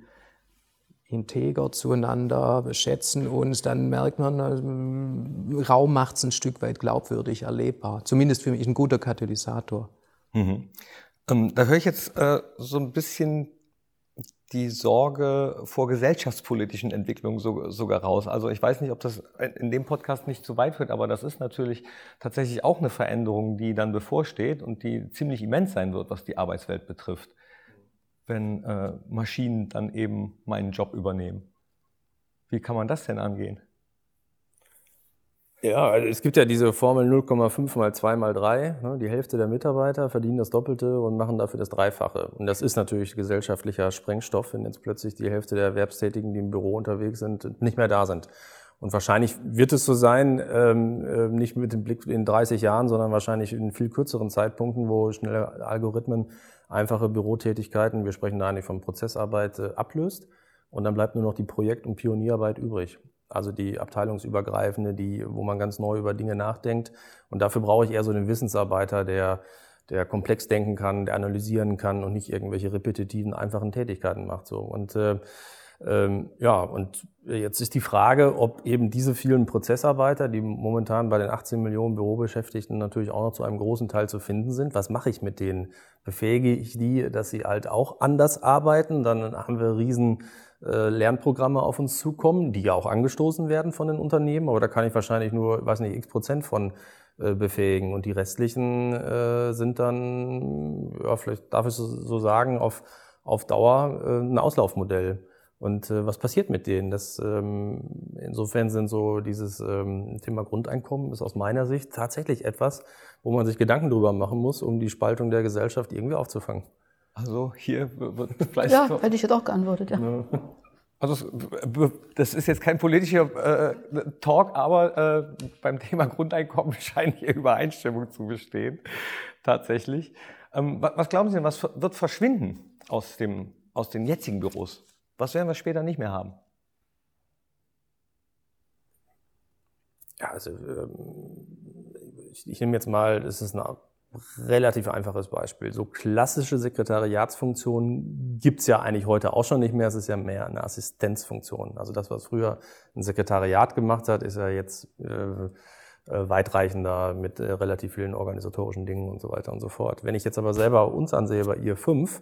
integer zueinander, schätzen uns, dann merkt man, äh, Raum macht es ein Stück weit glaubwürdig erlebbar. Zumindest für mich ein guter Katalysator. Mhm. Ähm, da höre ich jetzt äh, so ein bisschen die Sorge vor gesellschaftspolitischen Entwicklungen so, sogar raus. Also ich weiß nicht, ob das in dem Podcast nicht zu weit führt, aber das ist natürlich tatsächlich auch eine Veränderung, die dann bevorsteht und die ziemlich immens sein wird, was die Arbeitswelt betrifft, wenn äh, Maschinen dann eben meinen Job übernehmen. Wie kann man das denn angehen? Ja, also es gibt ja diese Formel 0,5 mal 2 mal 3. Ne? Die Hälfte der Mitarbeiter verdienen das Doppelte und machen dafür das Dreifache. Und das ist natürlich gesellschaftlicher Sprengstoff, wenn jetzt plötzlich die Hälfte der Erwerbstätigen, die im Büro unterwegs sind, nicht mehr da sind. Und wahrscheinlich wird es so sein, ähm, äh, nicht mit dem Blick in 30 Jahren, sondern wahrscheinlich in viel kürzeren Zeitpunkten, wo schnelle Algorithmen einfache Bürotätigkeiten, wir sprechen da eigentlich von Prozessarbeit, äh, ablöst. Und dann bleibt nur noch die Projekt- und Pionierarbeit übrig also die abteilungsübergreifende, die, wo man ganz neu über Dinge nachdenkt. Und dafür brauche ich eher so einen Wissensarbeiter, der, der komplex denken kann, der analysieren kann und nicht irgendwelche repetitiven, einfachen Tätigkeiten macht. So. Und äh, ähm, ja, und jetzt ist die Frage, ob eben diese vielen Prozessarbeiter, die momentan bei den 18 Millionen Bürobeschäftigten natürlich auch noch zu einem großen Teil zu finden sind, was mache ich mit denen? Befähige ich die, dass sie halt auch anders arbeiten? Dann haben wir riesen Lernprogramme auf uns zukommen, die ja auch angestoßen werden von den Unternehmen, aber da kann ich wahrscheinlich nur, weiß nicht, x Prozent von äh, befähigen und die restlichen äh, sind dann, ja, vielleicht darf ich so sagen, auf, auf Dauer äh, ein Auslaufmodell. Und äh, was passiert mit denen? Das, ähm, insofern sind so dieses ähm, Thema Grundeinkommen ist aus meiner Sicht tatsächlich etwas, wo man sich Gedanken drüber machen muss, um die Spaltung der Gesellschaft irgendwie aufzufangen. Also hier wird (laughs) vielleicht. Ja, hätte ich jetzt auch geantwortet, ja. Also das ist jetzt kein politischer äh, Talk, aber äh, beim Thema Grundeinkommen (laughs) scheint hier Übereinstimmung zu bestehen, tatsächlich. Ähm, was glauben Sie denn, was wird verschwinden aus, dem, aus den jetzigen Büros? Was werden wir später nicht mehr haben? Ja, also ähm, ich, ich nehme jetzt mal, das ist eine relativ einfaches Beispiel. So klassische Sekretariatsfunktionen gibt's ja eigentlich heute auch schon nicht mehr. Es ist ja mehr eine Assistenzfunktion. Also das, was früher ein Sekretariat gemacht hat, ist ja jetzt äh, äh, weitreichender mit äh, relativ vielen organisatorischen Dingen und so weiter und so fort. Wenn ich jetzt aber selber uns ansehe bei ihr 5,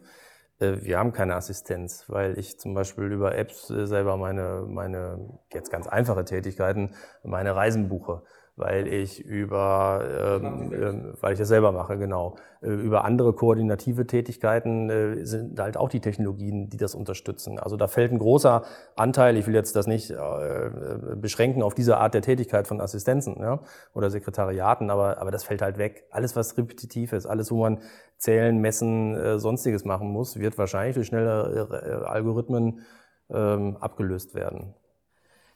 äh, wir haben keine Assistenz, weil ich zum Beispiel über Apps äh, selber meine, meine jetzt ganz einfache Tätigkeiten, meine Reisen buche weil ich über, ähm, äh, weil ich das selber mache, genau, äh, über andere koordinative Tätigkeiten äh, sind halt auch die Technologien, die das unterstützen. Also da fällt ein großer Anteil, ich will jetzt das nicht äh, beschränken auf diese Art der Tätigkeit von Assistenzen ja, oder Sekretariaten, aber, aber das fällt halt weg. Alles, was repetitiv ist, alles, wo man zählen, messen, äh, sonstiges machen muss, wird wahrscheinlich durch schnelle äh, Algorithmen ähm, abgelöst werden.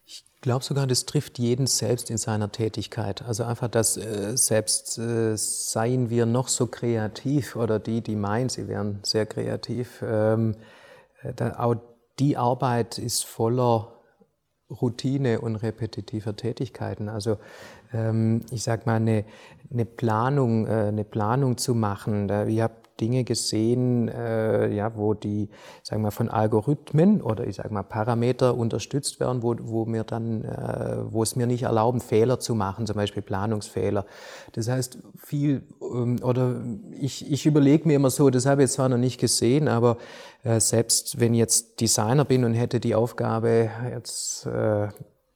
Ich glaube sogar, das trifft jeden selbst in seiner Tätigkeit. Also einfach, dass äh, selbst äh, seien wir noch so kreativ oder die, die meinen, sie wären sehr kreativ, ähm, äh, da, auch die Arbeit ist voller Routine und repetitiver Tätigkeiten. Also ähm, ich sage mal, eine, eine, Planung, äh, eine Planung zu machen. Da, ich habe Dinge gesehen, äh, ja, wo die, sagen wir, von Algorithmen oder ich sage mal Parameter unterstützt werden, wo, wo mir dann, äh, wo es mir nicht erlauben, Fehler zu machen, zum Beispiel Planungsfehler. Das heißt, viel ähm, oder ich, ich überlege mir immer so, das habe ich zwar noch nicht gesehen, aber äh, selbst wenn ich jetzt Designer bin und hätte die Aufgabe, jetzt äh,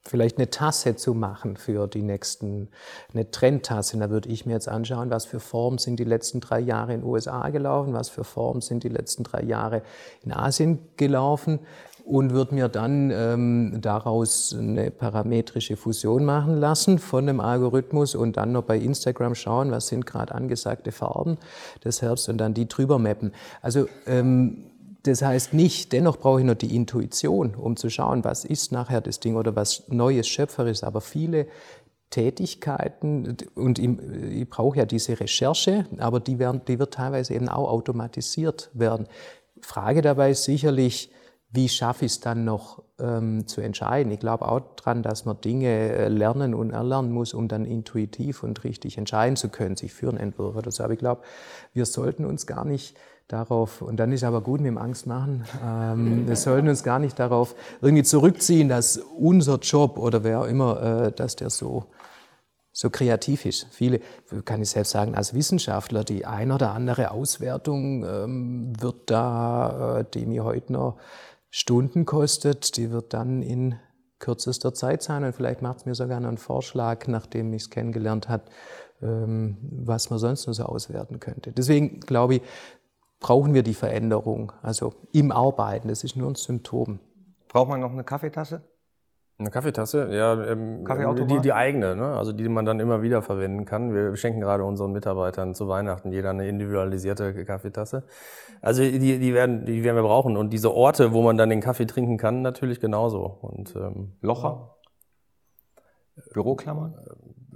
vielleicht eine Tasse zu machen für die nächsten, eine Trendtasse. Da würde ich mir jetzt anschauen, was für Formen sind die letzten drei Jahre in den USA gelaufen, was für Formen sind die letzten drei Jahre in Asien gelaufen und würde mir dann ähm, daraus eine parametrische Fusion machen lassen von einem Algorithmus und dann noch bei Instagram schauen, was sind gerade angesagte Farben des Herbst und dann die drüber mappen. Also ähm, das heißt nicht, dennoch brauche ich noch die Intuition, um zu schauen, was ist nachher das Ding oder was Neues, Schöpferisches. Aber viele Tätigkeiten, und ich, ich brauche ja diese Recherche, aber die, werden, die wird teilweise eben auch automatisiert werden. Frage dabei ist sicherlich, wie schaffe ich es dann noch ähm, zu entscheiden? Ich glaube auch daran, dass man Dinge äh, lernen und erlernen muss, um dann intuitiv und richtig entscheiden zu können, sich für einen Entwurf oder so. Aber ich glaube, wir sollten uns gar nicht darauf, und dann ist aber gut mit dem Angst machen, ähm, wir sollten uns gar nicht darauf irgendwie zurückziehen, dass unser Job oder wer auch immer, äh, dass der so, so kreativ ist. Viele, kann ich selbst sagen, als Wissenschaftler, die ein oder andere Auswertung ähm, wird da, äh, die mir heute noch Stunden kostet, die wird dann in kürzester Zeit sein und vielleicht macht es mir sogar noch einen Vorschlag, nachdem ich es kennengelernt habe, ähm, was man sonst noch so auswerten könnte. Deswegen glaube ich, brauchen wir die Veränderung, also im Arbeiten. Das ist nur ein Symptom. Braucht man noch eine Kaffeetasse? Eine Kaffeetasse, ja, ähm, die, die eigene, ne? also die man dann immer wieder verwenden kann. Wir schenken gerade unseren Mitarbeitern zu Weihnachten jeder eine individualisierte Kaffeetasse. Also die, die, werden, die werden wir brauchen. Und diese Orte, wo man dann den Kaffee trinken kann, natürlich genauso. Und, ähm, Locher? Büroklammern?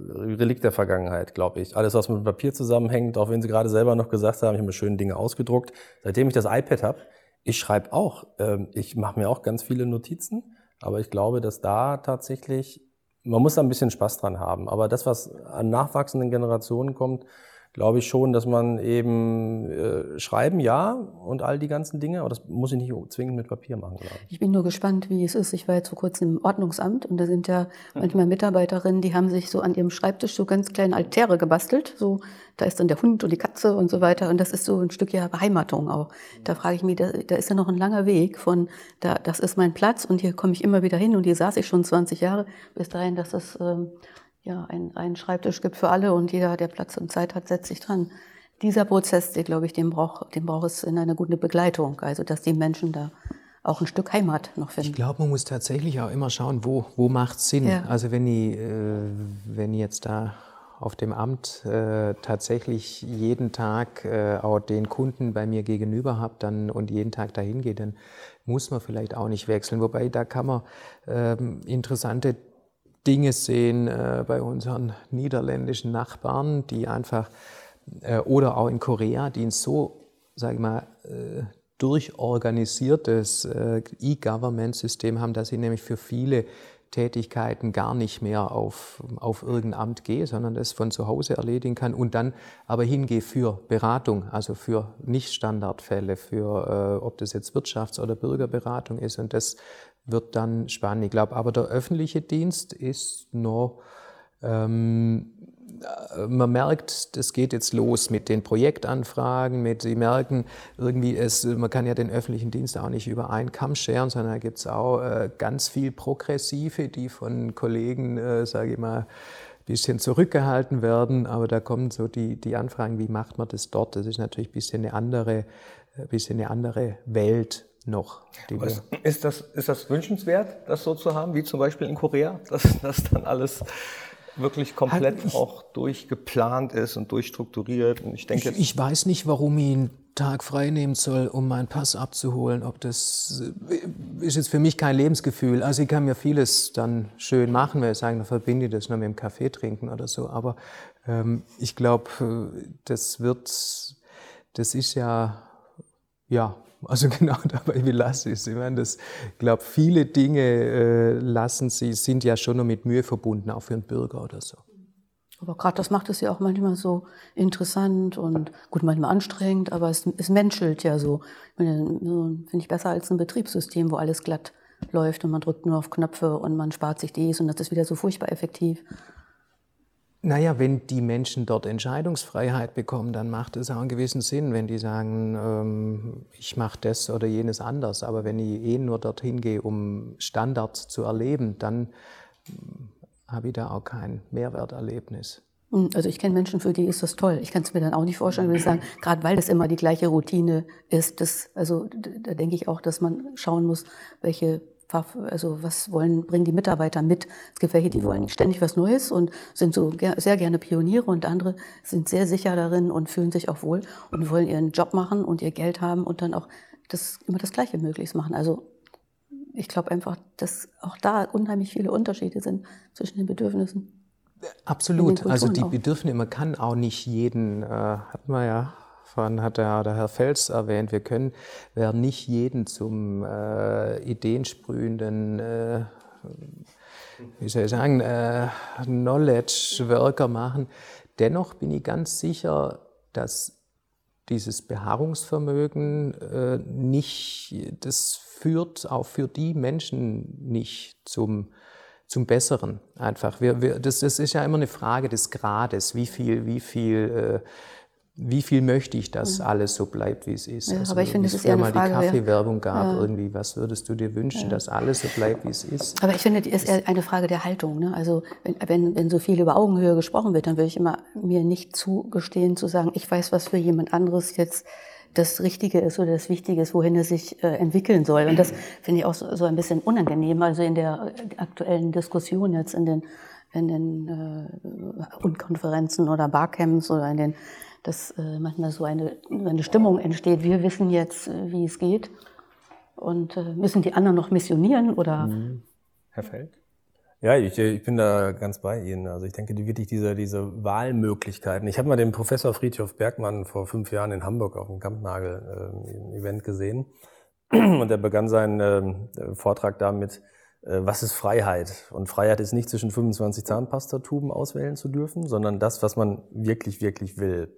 Relikt der Vergangenheit, glaube ich. Alles, was mit Papier zusammenhängt, auch wenn Sie gerade selber noch gesagt haben, ich habe mir schöne Dinge ausgedruckt. Seitdem ich das iPad habe, ich schreibe auch. Ähm, ich mache mir auch ganz viele Notizen, aber ich glaube, dass da tatsächlich, man muss da ein bisschen Spaß dran haben. Aber das, was an nachwachsenden Generationen kommt, glaube ich schon, dass man eben äh, schreiben, ja, und all die ganzen Dinge, aber das muss ich nicht zwingend mit Papier machen, glaube ich. Ich bin nur gespannt, wie es ist. Ich war jetzt vor kurzem im Ordnungsamt und da sind ja manchmal Mitarbeiterinnen, die haben sich so an ihrem Schreibtisch so ganz kleine Altäre gebastelt. So, da ist dann der Hund und die Katze und so weiter. Und das ist so ein Stück ja Beheimatung auch. Da frage ich mich, da, da ist ja noch ein langer Weg von, da, das ist mein Platz und hier komme ich immer wieder hin und hier saß ich schon 20 Jahre, bis dahin, dass das ähm, ja, ein, einen Schreibtisch gibt für alle und jeder, der Platz und Zeit hat, setzt sich dran. Dieser Prozess, den, glaube ich, den braucht, den braucht es in einer guten Begleitung, also dass die Menschen da auch ein Stück Heimat noch finden. Ich glaube, man muss tatsächlich auch immer schauen, wo, wo macht es Sinn. Ja. Also wenn ich, äh, wenn ich jetzt da auf dem Amt äh, tatsächlich jeden Tag äh, auch den Kunden bei mir gegenüber habe dann, und jeden Tag dahin gehe, dann muss man vielleicht auch nicht wechseln. Wobei da kann man ähm, interessante Dinge sehen äh, bei unseren niederländischen Nachbarn, die einfach, äh, oder auch in Korea, die ein so, sage ich mal, äh, durchorganisiertes äh, E-Government-System haben, dass sie nämlich für viele Tätigkeiten gar nicht mehr auf, auf irgendein Amt gehe, sondern das von zu Hause erledigen kann und dann aber hingehe für Beratung, also für Nicht-Standardfälle, für äh, ob das jetzt Wirtschafts- oder Bürgerberatung ist. Und das wird dann spannend. Ich glaube, aber der öffentliche Dienst ist noch, ähm, man merkt, das geht jetzt los mit den Projektanfragen, mit, Sie merken irgendwie, es, man kann ja den öffentlichen Dienst auch nicht über einen Kamm scheren, sondern da gibt es auch äh, ganz viel Progressive, die von Kollegen, äh, sage ich mal, ein bisschen zurückgehalten werden, aber da kommen so die, die Anfragen, wie macht man das dort? Das ist natürlich ein bisschen eine andere, ein bisschen eine andere Welt noch. ist, das, ist das wünschenswert, das so zu haben, wie zum Beispiel in Korea, (laughs) dass das dann alles wirklich komplett ich, auch durchgeplant ist und durchstrukturiert? Und ich, denke, ich, ich weiß nicht, warum ich einen Tag frei nehmen soll, um meinen Pass abzuholen. Ob das äh, ist jetzt für mich kein Lebensgefühl. Also ich kann mir vieles dann schön machen, weil ich sagen, dann verbinde ich das nur mit dem Kaffee trinken oder so. Aber ähm, ich glaube, äh, das wird, das ist ja, ja, also (laughs) genau dabei, wie lasse ich es? Ich meine, das, glaube, viele Dinge äh, lassen sie, sind ja schon noch mit Mühe verbunden, auch für einen Bürger oder so. Aber gerade das macht es ja auch manchmal so interessant und gut, manchmal anstrengend, aber es, es menschelt ja so. so Finde ich besser als ein Betriebssystem, wo alles glatt läuft und man drückt nur auf Knöpfe und man spart sich dies und das ist wieder so furchtbar effektiv. Naja, wenn die Menschen dort Entscheidungsfreiheit bekommen, dann macht es auch einen gewissen Sinn, wenn die sagen, ähm, ich mache das oder jenes anders. Aber wenn ich eh nur dorthin gehe, um Standards zu erleben, dann hm, habe ich da auch kein Mehrwerterlebnis. Hm, also ich kenne Menschen, für die ist das toll. Ich kann es mir dann auch nicht vorstellen, wenn ich sagen, gerade weil das immer die gleiche Routine ist, das, also da denke ich auch, dass man schauen muss, welche also was wollen, bringen die Mitarbeiter mit? Es gibt welche, die wollen ständig was Neues und sind so sehr gerne Pioniere und andere sind sehr sicher darin und fühlen sich auch wohl und wollen ihren Job machen und ihr Geld haben und dann auch das, immer das Gleiche möglichst machen. Also ich glaube einfach, dass auch da unheimlich viele Unterschiede sind zwischen den Bedürfnissen. Absolut. Also die Bedürfnisse, man kann auch nicht jeden, äh, hat man ja von hat der, der Herr Fels erwähnt, wir können, werden nicht jeden zum äh, ideensprühenden, äh, wie soll ich sagen, äh, Knowledge Worker machen. Dennoch bin ich ganz sicher, dass dieses Beharrungsvermögen äh, nicht, das führt auch für die Menschen nicht zum, zum Besseren. Einfach. Wir, wir, das, das, ist ja immer eine Frage des Grades, wie viel, wie viel äh, wie viel möchte ich, dass ja. alles so bleibt, wie es ist? Ja, also, aber ich finde, es ist eher eine Frage, mal die Kaffeewerbung gab, ja. irgendwie, was würdest du dir wünschen, dass alles so bleibt, wie es ist? Aber ich finde, es ist eher eine Frage der Haltung. Ne? Also wenn, wenn, wenn so viel über Augenhöhe gesprochen wird, dann würde ich immer mir nicht zugestehen zu sagen, ich weiß, was für jemand anderes jetzt das Richtige ist oder das Wichtige ist, wohin es sich äh, entwickeln soll. Und das finde ich auch so, so, ein bisschen unangenehm. Also in der aktuellen Diskussion jetzt in den in den äh, Unkonferenzen oder Barcamps oder in den dass äh, manchmal so eine, eine Stimmung entsteht. Wir wissen jetzt, äh, wie es geht und äh, müssen die anderen noch missionieren oder? Mhm. Herr Feld? Ja, ich, ich bin da ganz bei Ihnen. Also ich denke, die, wirklich diese, diese Wahlmöglichkeiten. Ich habe mal den Professor Friedhof Bergmann vor fünf Jahren in Hamburg auf dem Kampnagel-Event äh, gesehen. (clears throat) Und er begann seinen äh, Vortrag damit, was ist Freiheit? Und Freiheit ist nicht zwischen 25 Zahnpastatuben auswählen zu dürfen, sondern das, was man wirklich, wirklich will.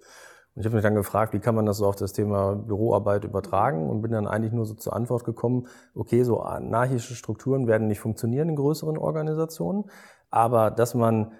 Und ich habe mich dann gefragt, wie kann man das so auf das Thema Büroarbeit übertragen und bin dann eigentlich nur so zur Antwort gekommen, okay, so anarchische Strukturen werden nicht funktionieren in größeren Organisationen, aber dass man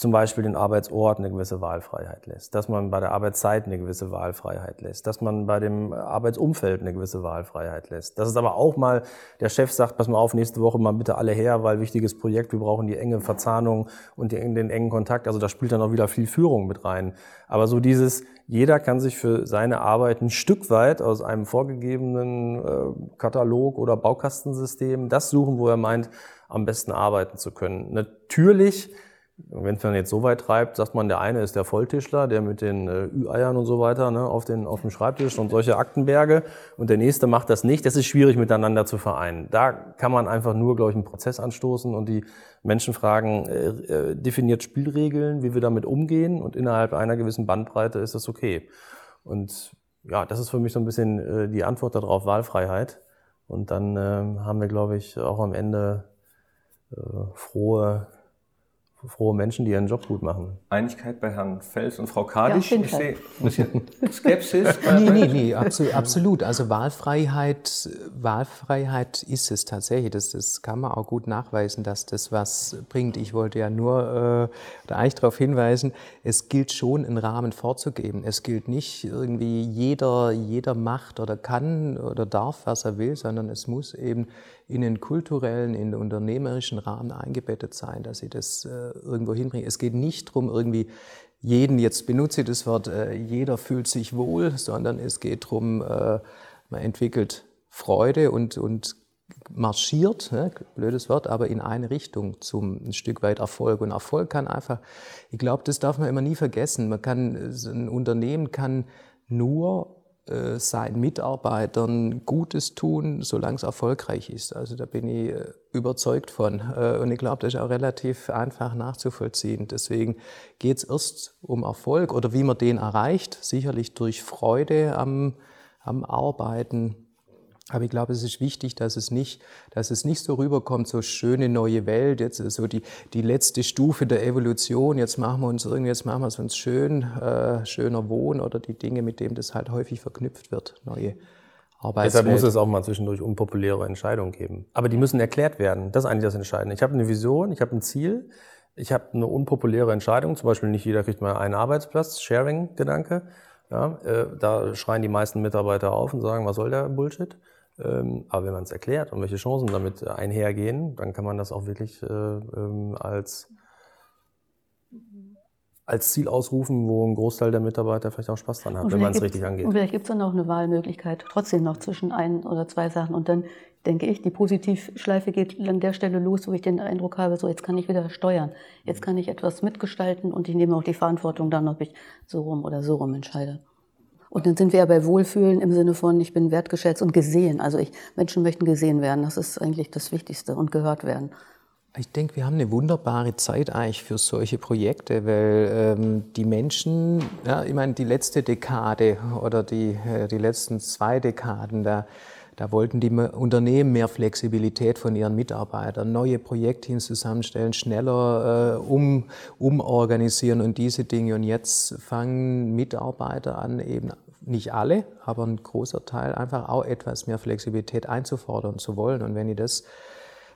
zum Beispiel den Arbeitsort eine gewisse Wahlfreiheit lässt, dass man bei der Arbeitszeit eine gewisse Wahlfreiheit lässt, dass man bei dem Arbeitsumfeld eine gewisse Wahlfreiheit lässt. Dass es aber auch mal der Chef sagt, pass mal auf, nächste Woche mal bitte alle her, weil wichtiges Projekt, wir brauchen die enge Verzahnung und den, engen Kontakt. Also da spielt dann auch wieder viel Führung mit rein. Aber so dieses, jeder kann sich für seine Arbeit ein Stück weit aus einem vorgegebenen äh, Katalog oder Baukastensystem das suchen, wo er meint, am besten arbeiten zu können. Natürlich wenn es dann jetzt so weit treibt, sagt man, der eine ist der Volltischler, der mit den äh, Ü-Eiern und so weiter ne, auf, den, auf dem Schreibtisch und solche Aktenberge und der nächste macht das nicht. Das ist schwierig miteinander zu vereinen. Da kann man einfach nur, glaube ich, einen Prozess anstoßen und die Menschen fragen, äh, äh, definiert Spielregeln, wie wir damit umgehen und innerhalb einer gewissen Bandbreite ist das okay. Und ja, das ist für mich so ein bisschen äh, die Antwort darauf, Wahlfreiheit. Und dann äh, haben wir, glaube ich, auch am Ende äh, frohe frohe Menschen, die ihren Job gut machen. Einigkeit bei Herrn Fels und Frau Kadisch. Ja, ich sehe ein bisschen Skepsis. (laughs) nee, nee, nee, absolut, absolut. Also Wahlfreiheit, Wahlfreiheit ist es tatsächlich. Das, das kann man auch gut nachweisen, dass das was bringt. Ich wollte ja nur äh, da eigentlich darauf hinweisen, es gilt schon, einen Rahmen vorzugeben. Es gilt nicht irgendwie jeder, jeder macht oder kann oder darf, was er will, sondern es muss eben in den kulturellen, in den unternehmerischen Rahmen eingebettet sein, dass sie das äh, irgendwo hinbringen. Es geht nicht darum, irgendwie jeden, jetzt benutze ich das Wort, äh, jeder fühlt sich wohl, sondern es geht darum, äh, man entwickelt Freude und, und marschiert, ne, blödes Wort, aber in eine Richtung zum ein Stück weit Erfolg. Und Erfolg kann einfach, ich glaube, das darf man immer nie vergessen. Man kann, ein Unternehmen kann nur äh, seinen Mitarbeitern Gutes tun, solange es erfolgreich ist. Also da bin ich äh, überzeugt von. Äh, und ich glaube, das ist auch relativ einfach nachzuvollziehen. Deswegen geht es erst um Erfolg oder wie man den erreicht. Sicherlich durch Freude am, am Arbeiten. Aber ich glaube, es ist wichtig, dass es nicht, dass es nicht so rüberkommt, so schöne neue Welt, jetzt so die, die letzte Stufe der Evolution, jetzt machen wir uns irgendwie, jetzt machen wir es uns schön, äh, schöner Wohnen oder die Dinge, mit denen das halt häufig verknüpft wird, neue Arbeitswelt. Deshalb muss es auch mal zwischendurch unpopuläre Entscheidungen geben. Aber die müssen erklärt werden. Das ist eigentlich das Entscheidende. Ich habe eine Vision, ich habe ein Ziel, ich habe eine unpopuläre Entscheidung, zum Beispiel nicht jeder kriegt mal einen Arbeitsplatz, Sharing-Gedanke. Ja, äh, da schreien die meisten Mitarbeiter auf und sagen, was soll der Bullshit? Ähm, aber wenn man es erklärt und welche Chancen damit einhergehen, dann kann man das auch wirklich äh, ähm, als, als Ziel ausrufen, wo ein Großteil der Mitarbeiter vielleicht auch Spaß dran hat, wenn man es richtig angeht. Und vielleicht gibt es dann auch eine Wahlmöglichkeit, trotzdem noch zwischen ein oder zwei Sachen. Und dann denke ich, die Positivschleife geht an der Stelle los, wo ich den Eindruck habe, so jetzt kann ich wieder steuern, jetzt kann ich etwas mitgestalten und ich nehme auch die Verantwortung dann, ob ich so rum oder so rum entscheide. Und dann sind wir ja bei Wohlfühlen im Sinne von, ich bin wertgeschätzt und gesehen. Also ich, Menschen möchten gesehen werden. Das ist eigentlich das Wichtigste und gehört werden. Ich denke, wir haben eine wunderbare Zeit eigentlich für solche Projekte, weil ähm, die Menschen, ja, ich meine, die letzte Dekade oder die, äh, die letzten zwei Dekaden, da da wollten die Unternehmen mehr Flexibilität von ihren Mitarbeitern, neue Projektteams zusammenstellen, schneller äh, um, umorganisieren und diese Dinge. Und jetzt fangen Mitarbeiter an, eben nicht alle, aber ein großer Teil einfach auch etwas mehr Flexibilität einzufordern zu wollen. Und wenn die das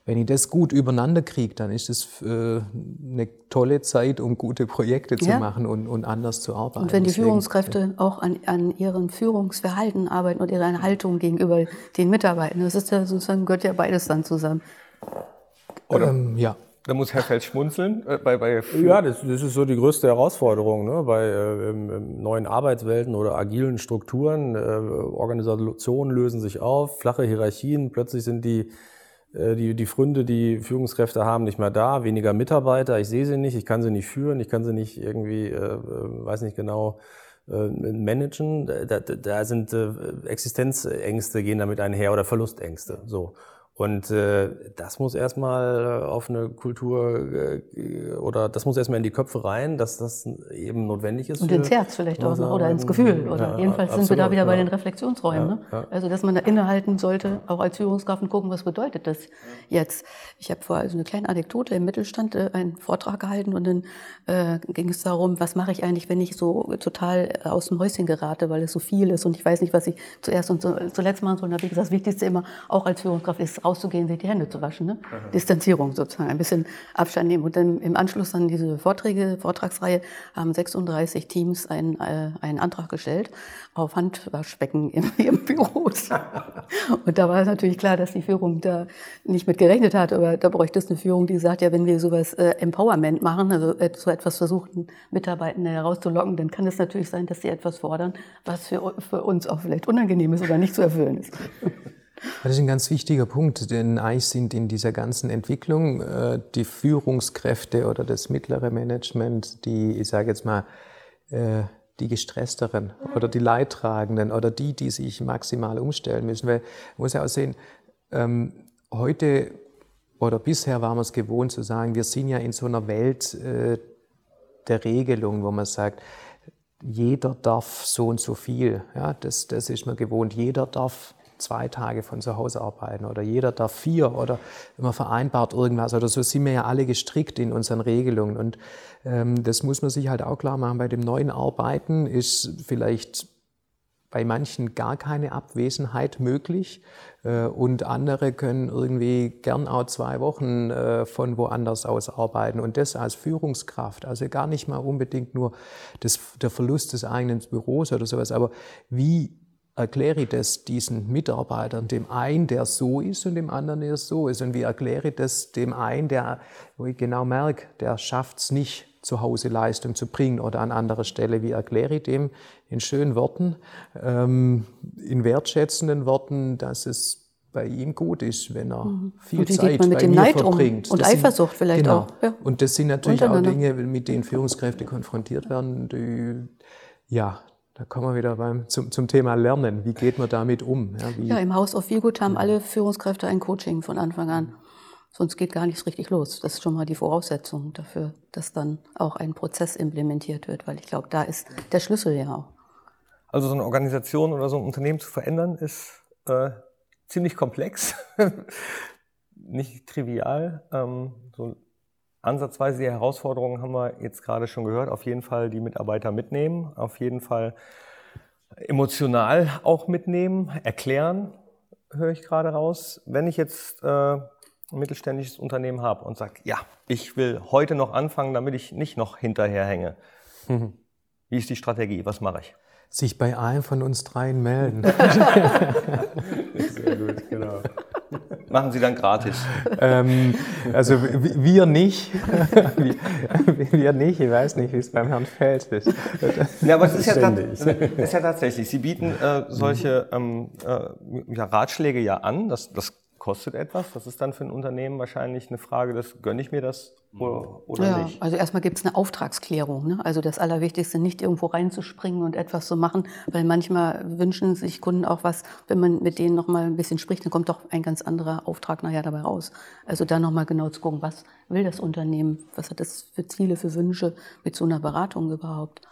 wenn ich das gut übereinander kriege, dann ist es äh, eine tolle Zeit, um gute Projekte zu ja. machen und, und, anders zu arbeiten. Und wenn die Deswegen, Führungskräfte auch an, an, ihrem Führungsverhalten arbeiten und ihrer Haltung gegenüber den Mitarbeitern, das ist ja sozusagen, gehört ja beides dann zusammen. Oder? Ähm, ja. Da muss Herr Feld schmunzeln. Äh, bei, bei ja, das, das, ist so die größte Herausforderung ne? bei äh, neuen Arbeitswelten oder agilen Strukturen. Äh, Organisationen lösen sich auf, flache Hierarchien, plötzlich sind die äh, die, die Fründe, die Führungskräfte haben, nicht mehr da, weniger Mitarbeiter, ich sehe sie nicht, ich kann sie nicht führen, ich kann sie nicht irgendwie, äh, äh weiß nicht genau, äh, managen. Da, da sind äh, Existenzängste gehen damit einher oder Verlustängste. So. Und äh, das muss erstmal äh, auf eine Kultur äh, oder das muss erstmal in die Köpfe rein, dass das eben notwendig ist. Und ins Herz vielleicht auch noch oder ins Gefühl. Oder ja, jedenfalls absolut, sind wir da wieder ja. bei den Reflexionsräumen. Ja, ne? Also dass man da innehalten sollte, auch als Führungskraft und gucken, was bedeutet das jetzt. Ich habe vor also eine kleine Anekdote im Mittelstand äh, einen Vortrag gehalten und dann äh, ging es darum, was mache ich eigentlich, wenn ich so total äh, aus dem Häuschen gerate, weil es so viel ist und ich weiß nicht, was ich zuerst und zuletzt machen soll. Und da habe ich gesagt, das Wichtigste immer, auch als Führungskraft, ist rauszugehen, sich die Hände zu waschen. Ne? Distanzierung sozusagen, ein bisschen Abstand nehmen. Und dann im Anschluss an diese Vorträge, Vortragsreihe haben 36 Teams einen, äh, einen Antrag gestellt auf Handwaschbecken (laughs) in ihren Büros. (laughs) Und da war es natürlich klar, dass die Führung da nicht mit gerechnet hat, aber da bräuchte es eine Führung, die sagt, ja, wenn wir sowas äh, Empowerment machen, also so etwas versuchen, Mitarbeitende herauszulocken, dann kann es natürlich sein, dass sie etwas fordern, was für, für uns auch vielleicht unangenehm ist oder nicht zu erfüllen ist. (laughs) Das ist ein ganz wichtiger Punkt, denn eigentlich sind in dieser ganzen Entwicklung äh, die Führungskräfte oder das mittlere Management, die, ich sage jetzt mal, äh, die gestressteren oder die Leidtragenden oder die, die sich maximal umstellen müssen. Weil man muss ja auch sehen, ähm, heute oder bisher waren wir es gewohnt zu sagen, wir sind ja in so einer Welt äh, der Regelung, wo man sagt, jeder darf so und so viel. Ja, das, das ist man gewohnt. Jeder darf zwei Tage von zu Hause arbeiten oder jeder darf vier oder man vereinbart irgendwas oder so sind wir ja alle gestrickt in unseren Regelungen und ähm, das muss man sich halt auch klar machen. Bei dem neuen Arbeiten ist vielleicht bei manchen gar keine Abwesenheit möglich äh, und andere können irgendwie gern auch zwei Wochen äh, von woanders aus arbeiten und das als Führungskraft. Also gar nicht mal unbedingt nur das, der Verlust des eigenen Büros oder sowas, aber wie erkläre ich das diesen Mitarbeitern, dem einen, der so ist und dem anderen, der so ist? Und wie erkläre ich das dem einen, der, wo ich genau merke, der schafft es nicht, zu Hause Leistung zu bringen oder an anderer Stelle? Wie erkläre ich dem in schönen Worten, ähm, in wertschätzenden Worten, dass es bei ihm gut ist, wenn er mhm. viel Zeit bei dem mir Neid verbringt. Um? Und das Eifersucht sind, vielleicht genau. auch. Ja. Und das sind natürlich auch Dinge, mit denen Führungskräfte konfrontiert werden, die ja da kommen wir wieder beim, zum, zum Thema Lernen. Wie geht man damit um? Ja, ja im Haus of Feelgood haben ja. alle Führungskräfte ein Coaching von Anfang an. Sonst geht gar nichts richtig los. Das ist schon mal die Voraussetzung dafür, dass dann auch ein Prozess implementiert wird, weil ich glaube, da ist der Schlüssel ja auch. Also so eine Organisation oder so ein Unternehmen zu verändern, ist äh, ziemlich komplex, (laughs) nicht trivial. Ähm, ansatzweise die Herausforderungen haben wir jetzt gerade schon gehört. Auf jeden Fall die Mitarbeiter mitnehmen, auf jeden Fall emotional auch mitnehmen, erklären, höre ich gerade raus. Wenn ich jetzt äh, ein mittelständisches Unternehmen habe und sage, ja, ich will heute noch anfangen, damit ich nicht noch hinterherhänge. Mhm. Wie ist die Strategie? Was mache ich? Sich bei einem von uns dreien melden. (laughs) (laughs) Sehr gut, genau. Machen Sie dann gratis? Ähm, also wir nicht. (laughs) wir nicht. Ich weiß nicht, wie es beim Herrn Fels ist. Ja, aber es ist ja, ist ja tatsächlich. Sie bieten äh, solche ähm, äh, ja, Ratschläge ja an. Das, das kostet etwas. Das ist dann für ein Unternehmen wahrscheinlich eine Frage, das gönne ich mir das oder, oder ja, nicht? Also erstmal gibt es eine Auftragsklärung. Ne? Also das Allerwichtigste, nicht irgendwo reinzuspringen und etwas zu machen, weil manchmal wünschen sich Kunden auch was, wenn man mit denen nochmal ein bisschen spricht, dann kommt doch ein ganz anderer Auftrag nachher dabei raus. Also da nochmal genau zu gucken, was will das Unternehmen, was hat das für Ziele, für Wünsche mit so einer Beratung überhaupt.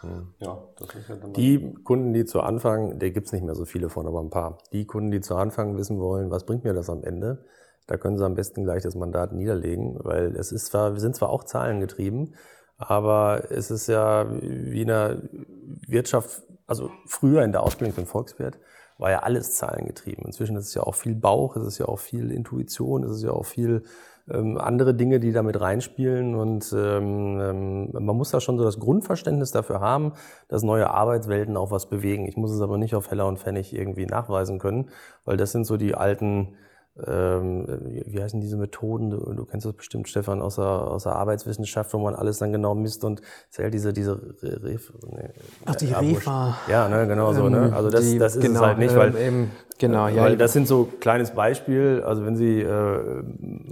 Ja, das ist ja dann die Kunden, die zu Anfang, da gibt es nicht mehr so viele von, aber ein paar, die Kunden, die zu Anfang wissen wollen, was bringt mir das am Ende, da können Sie am besten gleich das Mandat niederlegen, weil es ist zwar, wir sind zwar auch zahlengetrieben, aber es ist ja wie in der Wirtschaft, also früher in der Ausbildung für den Volkswirt, war ja alles zahlengetrieben. Inzwischen ist es ja auch viel Bauch, es ist ja auch viel Intuition, es ist ja auch viel ähm, andere Dinge, die damit reinspielen. Und ähm, ähm, man muss da schon so das Grundverständnis dafür haben, dass neue Arbeitswelten auch was bewegen. Ich muss es aber nicht auf Heller und Pfennig irgendwie nachweisen können, weil das sind so die alten ähm, wie heißen diese Methoden? Du, du, kennst das bestimmt, Stefan, aus der, aus der Arbeitswissenschaft, wo man alles dann genau misst und zählt diese, diese Ref, nee, Ach, die Refa. Ja, ne, genau so. Ne? Also das, die, das ist genau, es halt nicht, weil, ähm, genau, ja, weil das sind so kleines Beispiel, also wenn Sie äh,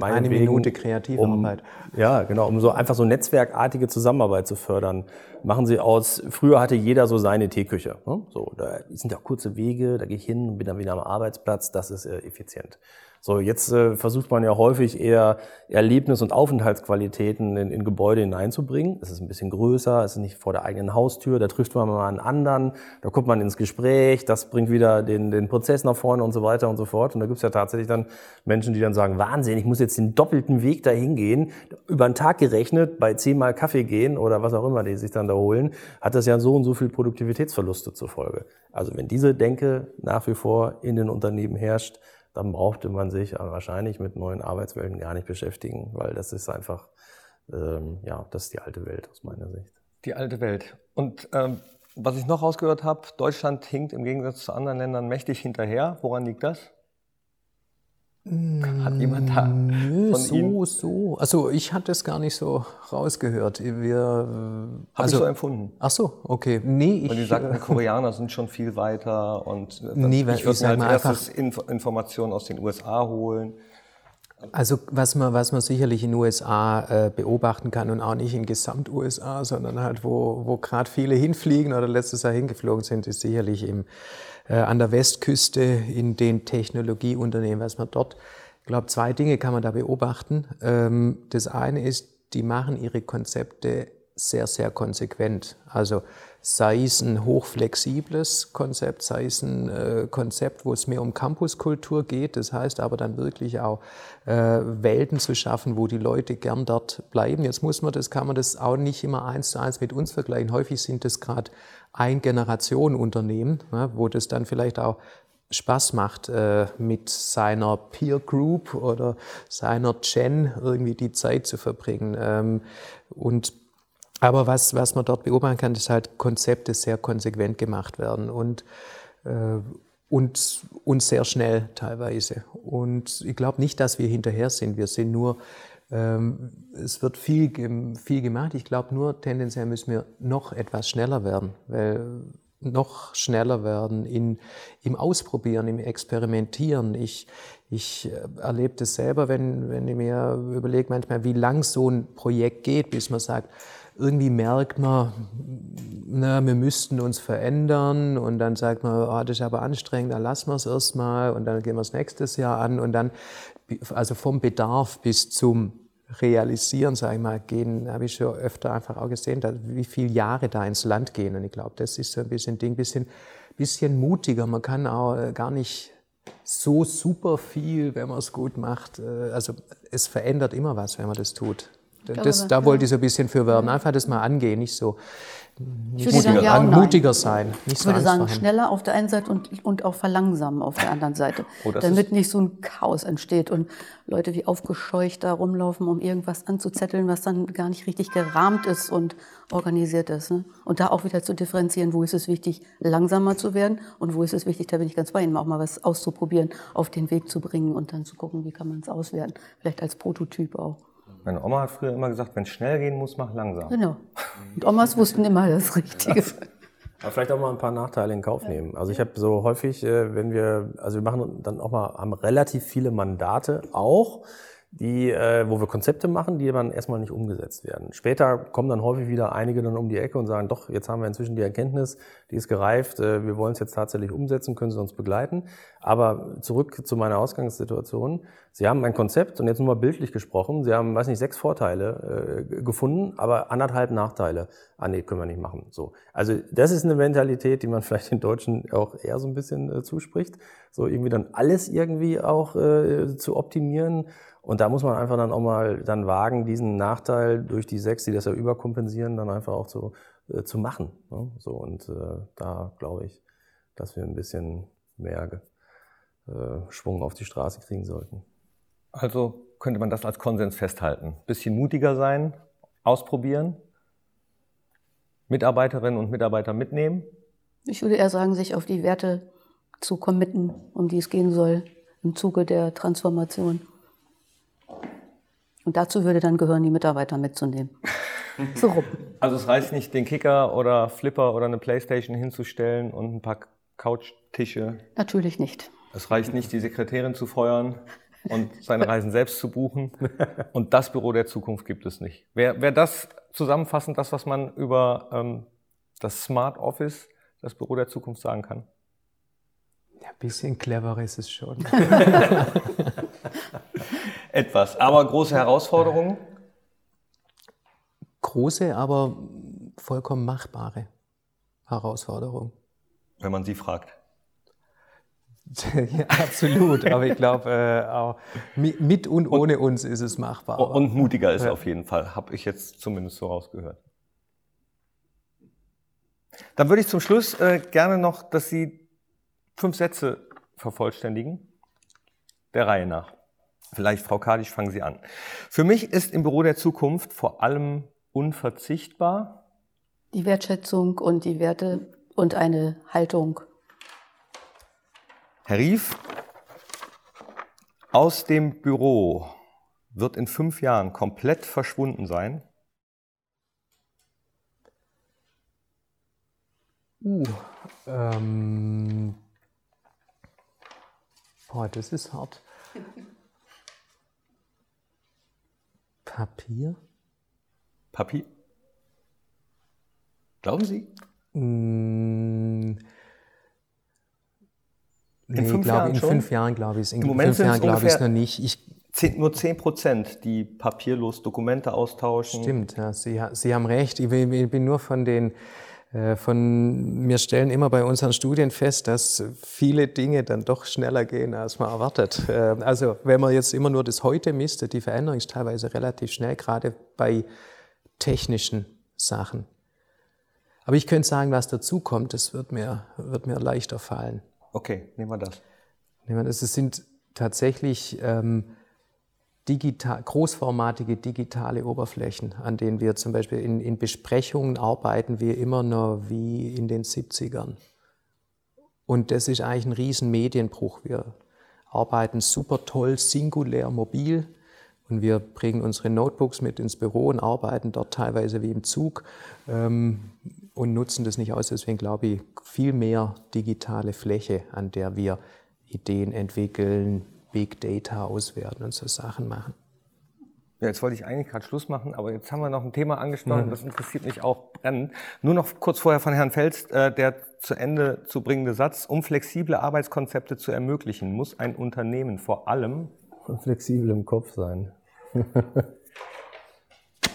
eine Minute Kreativarbeit. Um, ja, genau, um so einfach so netzwerkartige Zusammenarbeit zu fördern, machen Sie aus, früher hatte jeder so seine Teeküche. Ne? So, da sind ja kurze Wege, da gehe ich hin und bin dann wieder am Arbeitsplatz, das ist äh, effizient. So, jetzt äh, versucht man ja häufig eher Erlebnis- und Aufenthaltsqualitäten in, in Gebäude hineinzubringen. Es ist ein bisschen größer, es ist nicht vor der eigenen Haustür, da trifft man mal einen anderen, da kommt man ins Gespräch, das bringt wieder den, den Prozess nach vorne und so weiter und so fort. Und da gibt's ja tatsächlich dann Menschen, die dann sagen, Wahnsinn, ich muss jetzt den doppelten Weg dahin gehen, über einen Tag gerechnet, bei zehnmal Kaffee gehen oder was auch immer die sich dann da holen, hat das ja so und so viel Produktivitätsverluste zur Folge. Also wenn diese Denke nach wie vor in den Unternehmen herrscht, dann brauchte man sich wahrscheinlich mit neuen Arbeitswelten gar nicht beschäftigen, weil das ist einfach, ähm, ja, das ist die alte Welt aus meiner Sicht. Die alte Welt. Und ähm, was ich noch rausgehört habe, Deutschland hinkt im Gegensatz zu anderen Ländern mächtig hinterher. Woran liegt das? Hat jemand da Nö, von so, Ihnen? so. Also ich hatte es gar nicht so rausgehört. Wir, Habe also, ich so empfunden. Ach so, okay. Nee, ich, Weil die sagten, die Koreaner sind schon viel weiter und nee, ich würde halt erstes Info Informationen aus den USA holen. Also was man, was man sicherlich in den USA äh, beobachten kann und auch nicht in Gesamt-USA, sondern halt wo, wo gerade viele hinfliegen oder letztes Jahr hingeflogen sind, ist sicherlich im äh, an der Westküste in den Technologieunternehmen, was man dort, ich glaube, zwei Dinge kann man da beobachten. Ähm, das eine ist, die machen ihre Konzepte sehr, sehr konsequent. Also sei es ein hochflexibles Konzept, sei es ein äh, Konzept, wo es mehr um Campuskultur geht, das heißt aber dann wirklich auch äh, Welten zu schaffen, wo die Leute gern dort bleiben. Jetzt muss man das, kann man das auch nicht immer eins zu eins mit uns vergleichen. Häufig sind das gerade ein-Generation-Unternehmen, ja, wo das dann vielleicht auch Spaß macht, äh, mit seiner Peer Group oder seiner Gen irgendwie die Zeit zu verbringen. Ähm, und aber was, was man dort beobachten kann, ist halt Konzepte sehr konsequent gemacht werden und, äh, und, und sehr schnell teilweise. Und ich glaube nicht, dass wir hinterher sind. Wir sind nur es wird viel, viel gemacht. Ich glaube nur, tendenziell müssen wir noch etwas schneller werden, weil noch schneller werden in, im Ausprobieren, im Experimentieren. Ich, ich äh, erlebe das selber, wenn, wenn ich mir überlege manchmal, wie lang so ein Projekt geht, bis man sagt, irgendwie merkt man, na, wir müssten uns verändern und dann sagt man, oh, das ist aber anstrengend, dann lassen wir es erstmal und dann gehen wir es nächstes Jahr an und dann, also vom Bedarf bis zum realisieren, sage ich mal, gehen, habe ich schon öfter einfach auch gesehen, wie viele Jahre da ins Land gehen. Und ich glaube, das ist so ein bisschen Ding, bisschen, bisschen mutiger. Man kann auch äh, gar nicht so super viel, wenn man es gut macht. Äh, also es verändert immer was, wenn man das tut. Das, da wollte ich so ein bisschen für werben. Einfach das mal angehen, nicht so nicht mutiger, sagen, ja mutiger sein. Ich würde sagen, schneller auf der einen Seite und, und auch verlangsamen auf der anderen Seite. Oh, damit nicht so ein Chaos entsteht und Leute wie aufgescheucht da rumlaufen, um irgendwas anzuzetteln, was dann gar nicht richtig gerahmt ist und organisiert ist. Ne? Und da auch wieder zu differenzieren, wo ist es wichtig, langsamer zu werden und wo ist es wichtig, da bin ich ganz bei Ihnen, auch mal was auszuprobieren, auf den Weg zu bringen und dann zu gucken, wie kann man es auswerten. Vielleicht als Prototyp auch. Meine Oma hat früher immer gesagt, wenn es schnell gehen muss, mach langsam. Genau. Und Omas wussten immer das Richtige. Aber vielleicht auch mal ein paar Nachteile in Kauf nehmen. Also ich habe so häufig, äh, wenn wir, also wir machen dann auch mal, haben relativ viele Mandate auch die, äh, wo wir Konzepte machen, die dann erstmal nicht umgesetzt werden. Später kommen dann häufig wieder einige dann um die Ecke und sagen, doch, jetzt haben wir inzwischen die Erkenntnis, die ist gereift, äh, wir wollen es jetzt tatsächlich umsetzen, können Sie uns begleiten. Aber zurück zu meiner Ausgangssituation. Sie haben ein Konzept und jetzt nur mal bildlich gesprochen, Sie haben, weiß nicht, sechs Vorteile äh, gefunden, aber anderthalb Nachteile. Ah nee, können wir nicht machen. So. Also das ist eine Mentalität, die man (laughs) vielleicht den Deutschen auch eher so ein bisschen äh, zuspricht. So irgendwie dann alles irgendwie auch äh, zu optimieren und da muss man einfach dann auch mal dann wagen, diesen Nachteil durch die sechs, die das ja überkompensieren, dann einfach auch zu, äh, zu machen. Ne? So, und äh, da glaube ich, dass wir ein bisschen mehr äh, Schwung auf die Straße kriegen sollten. Also könnte man das als Konsens festhalten. Bisschen mutiger sein, ausprobieren, Mitarbeiterinnen und Mitarbeiter mitnehmen. Ich würde eher sagen, sich auf die Werte zu committen, um die es gehen soll im Zuge der Transformation. Und dazu würde dann gehören, die Mitarbeiter mitzunehmen. (laughs) so rum. Also es reicht nicht, den Kicker oder Flipper oder eine Playstation hinzustellen und ein paar Couchtische. Natürlich nicht. Es reicht nicht, die Sekretärin zu feuern und seine Reisen selbst zu buchen. (laughs) Und das Büro der Zukunft gibt es nicht. Wäre wär das zusammenfassend das, was man über ähm, das Smart Office, das Büro der Zukunft sagen kann? Ja, ein bisschen clever ist es schon. (laughs) Etwas, aber große Herausforderungen? Große, aber vollkommen machbare Herausforderungen. Wenn man sie fragt. (laughs) ja, absolut, aber ich glaube, äh, mit und ohne und, uns ist es machbar. Und mutiger ist ja. auf jeden Fall, habe ich jetzt zumindest so rausgehört. Dann würde ich zum Schluss äh, gerne noch, dass Sie fünf Sätze vervollständigen, der Reihe nach. Vielleicht, Frau Kadisch, fangen Sie an. Für mich ist im Büro der Zukunft vor allem unverzichtbar die Wertschätzung und die Werte und eine Haltung. Herr Rief, aus dem Büro wird in fünf Jahren komplett verschwunden sein. Uh, ähm, boah, das ist hart. Papier? Papier? Glauben Sie? Mm, in, fünf, glaub, Jahren in fünf Jahren glaube ich es. In, Im Moment fünf Jahren glaube ich es noch nicht. Ich, zehn, nur 10 Prozent, die papierlos Dokumente austauschen. Stimmt, ja, Sie, Sie haben recht. Ich bin, ich bin nur von den von, wir stellen immer bei unseren Studien fest, dass viele Dinge dann doch schneller gehen, als man erwartet. Äh, also wenn man jetzt immer nur das Heute misst, die Veränderung ist teilweise relativ schnell, gerade bei technischen Sachen. Aber ich könnte sagen, was dazu kommt, das wird mir, wird mir leichter fallen. Okay, nehmen wir das. Nehmen wir das. Es sind tatsächlich ähm, digital, großformatige digitale Oberflächen, an denen wir zum Beispiel in, in Besprechungen arbeiten wir immer noch wie in den 70ern. Und das ist eigentlich ein riesen Medienbruch. Wir arbeiten super toll, singulär, mobil und wir bringen unsere Notebooks mit ins Büro und arbeiten dort teilweise wie im Zug ähm, und nutzen das nicht aus. Deswegen glaube ich, viel mehr digitale Fläche, an der wir Ideen entwickeln, Big Data auswerten und so Sachen machen. Ja, jetzt wollte ich eigentlich gerade Schluss machen, aber jetzt haben wir noch ein Thema angesprochen, mhm. das interessiert mich auch brennend. Nur noch kurz vorher von Herrn Fels, äh, der zu Ende zu bringende Satz, um flexible Arbeitskonzepte zu ermöglichen, muss ein Unternehmen vor allem flexibel im Kopf sein. (laughs)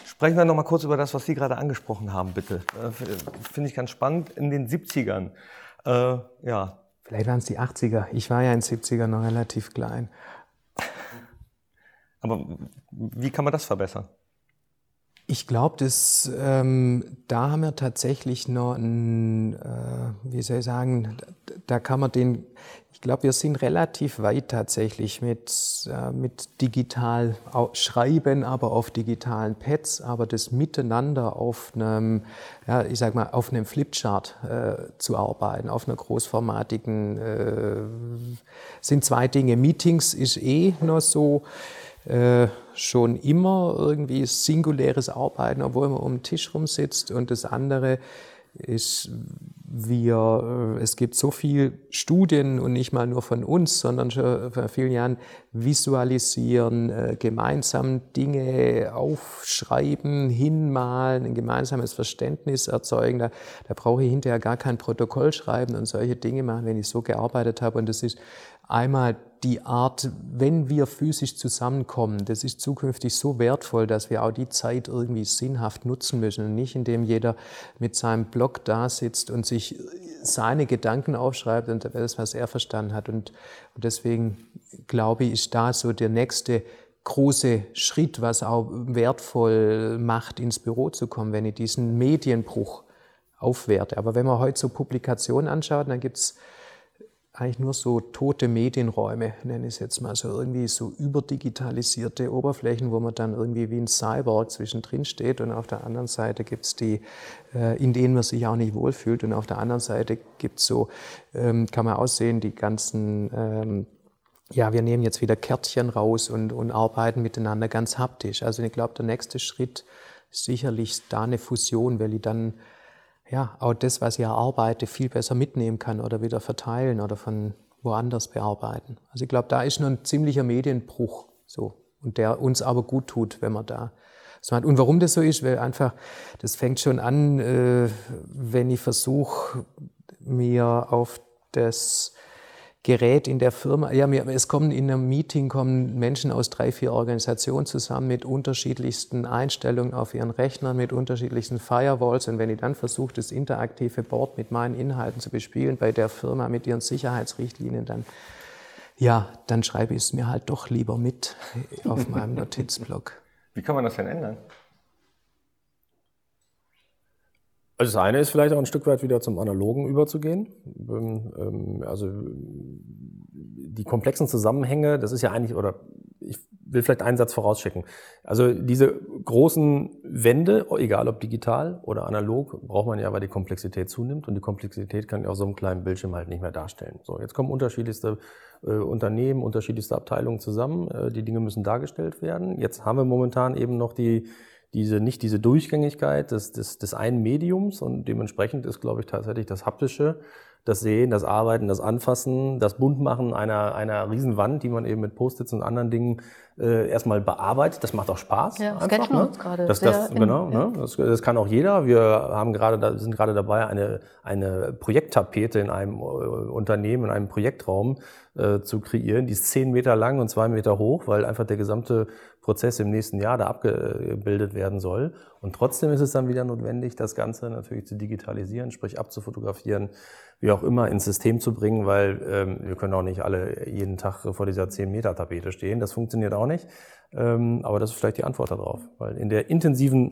Sprechen wir noch mal kurz über das, was Sie gerade angesprochen haben, bitte. Äh, Finde ich ganz spannend. In den 70ern, äh, ja, Vielleicht waren es die 80er. Ich war ja in den 70er noch relativ klein. Aber wie kann man das verbessern? Ich glaube, ähm, da haben wir tatsächlich noch ein, äh, wie soll ich sagen, da kann man den, ich glaube, wir sind relativ weit tatsächlich mit, äh, mit digital schreiben, aber auf digitalen Pads, aber das Miteinander auf einem, ja, ich sag mal, auf einem Flipchart äh, zu arbeiten, auf einer großformatigen, äh, sind zwei Dinge. Meetings ist eh noch so, äh, schon immer irgendwie singuläres Arbeiten, obwohl man um den Tisch rumsitzt. Und das andere ist, wir, äh, es gibt so viel Studien und nicht mal nur von uns, sondern schon vor vielen Jahren visualisieren, äh, gemeinsam Dinge aufschreiben, hinmalen, ein gemeinsames Verständnis erzeugen. Da, da brauche ich hinterher gar kein Protokoll schreiben und solche Dinge machen, wenn ich so gearbeitet habe. Und das ist Einmal die Art, wenn wir physisch zusammenkommen, das ist zukünftig so wertvoll, dass wir auch die Zeit irgendwie sinnhaft nutzen müssen und nicht indem jeder mit seinem Blog da sitzt und sich seine Gedanken aufschreibt und das, was er verstanden hat. Und, deswegen glaube ich, ist da so der nächste große Schritt, was auch wertvoll macht, ins Büro zu kommen, wenn ich diesen Medienbruch aufwerte. Aber wenn man heute so Publikationen anschaut, dann gibt es eigentlich nur so tote Medienräume, nenne ich es jetzt mal so, irgendwie so überdigitalisierte Oberflächen, wo man dann irgendwie wie ein Cyborg zwischendrin steht und auf der anderen Seite gibt es die, äh, in denen man sich auch nicht wohlfühlt und auf der anderen Seite gibt es so, ähm, kann man aussehen, die ganzen, ähm, ja, wir nehmen jetzt wieder Kärtchen raus und, und arbeiten miteinander ganz haptisch. Also ich glaube, der nächste Schritt ist sicherlich da eine Fusion, weil ich dann ja, auch das, was ich erarbeite, viel besser mitnehmen kann oder wieder verteilen oder von woanders bearbeiten. Also ich glaube, da ist noch ein ziemlicher Medienbruch so und der uns aber gut tut, wenn man da so hat. Und warum das so ist, weil einfach, das fängt schon an, äh, wenn ich versuche, mir auf das Gerät in der Firma. Ja, es kommen in einem Meeting kommen Menschen aus drei, vier Organisationen zusammen mit unterschiedlichsten Einstellungen auf ihren Rechnern, mit unterschiedlichsten Firewalls. Und wenn ich dann versuche, das interaktive Board mit meinen Inhalten zu bespielen bei der Firma mit ihren Sicherheitsrichtlinien, dann ja, dann schreibe ich es mir halt doch lieber mit auf meinem (laughs) Notizblock. Wie kann man das denn ändern? Also das eine ist vielleicht auch ein Stück weit wieder zum Analogen überzugehen. Ähm, ähm, also die komplexen Zusammenhänge, das ist ja eigentlich, oder ich will vielleicht einen Satz vorausschicken. Also diese großen Wände, egal ob digital oder analog, braucht man ja, weil die Komplexität zunimmt und die Komplexität kann ja auf so einem kleinen Bildschirm halt nicht mehr darstellen. So, jetzt kommen unterschiedlichste äh, Unternehmen, unterschiedlichste Abteilungen zusammen. Äh, die Dinge müssen dargestellt werden. Jetzt haben wir momentan eben noch die diese, nicht diese Durchgängigkeit des, des, des einen Mediums und dementsprechend ist, glaube ich, tatsächlich das Haptische, das Sehen, das Arbeiten, das Anfassen, das Buntmachen einer, einer Riesenwand, die man eben mit Post-its und anderen Dingen äh, erstmal bearbeitet. Das macht auch Spaß. Ja, das einfach, ne? gerade. Das, das, genau, ja. ne? das, das kann auch jeder. Wir haben gerade, sind gerade dabei, eine, eine Projekttapete in einem äh, Unternehmen, in einem Projektraum äh, zu kreieren. Die ist zehn Meter lang und zwei Meter hoch, weil einfach der gesamte Prozess im nächsten Jahr da abgebildet werden soll. Und trotzdem ist es dann wieder notwendig, das Ganze natürlich zu digitalisieren, sprich abzufotografieren, wie auch immer ins System zu bringen, weil ähm, wir können auch nicht alle jeden Tag vor dieser 10-Meter-Tapete stehen. Das funktioniert auch nicht. Ähm, aber das ist vielleicht die Antwort darauf. Weil in der intensiven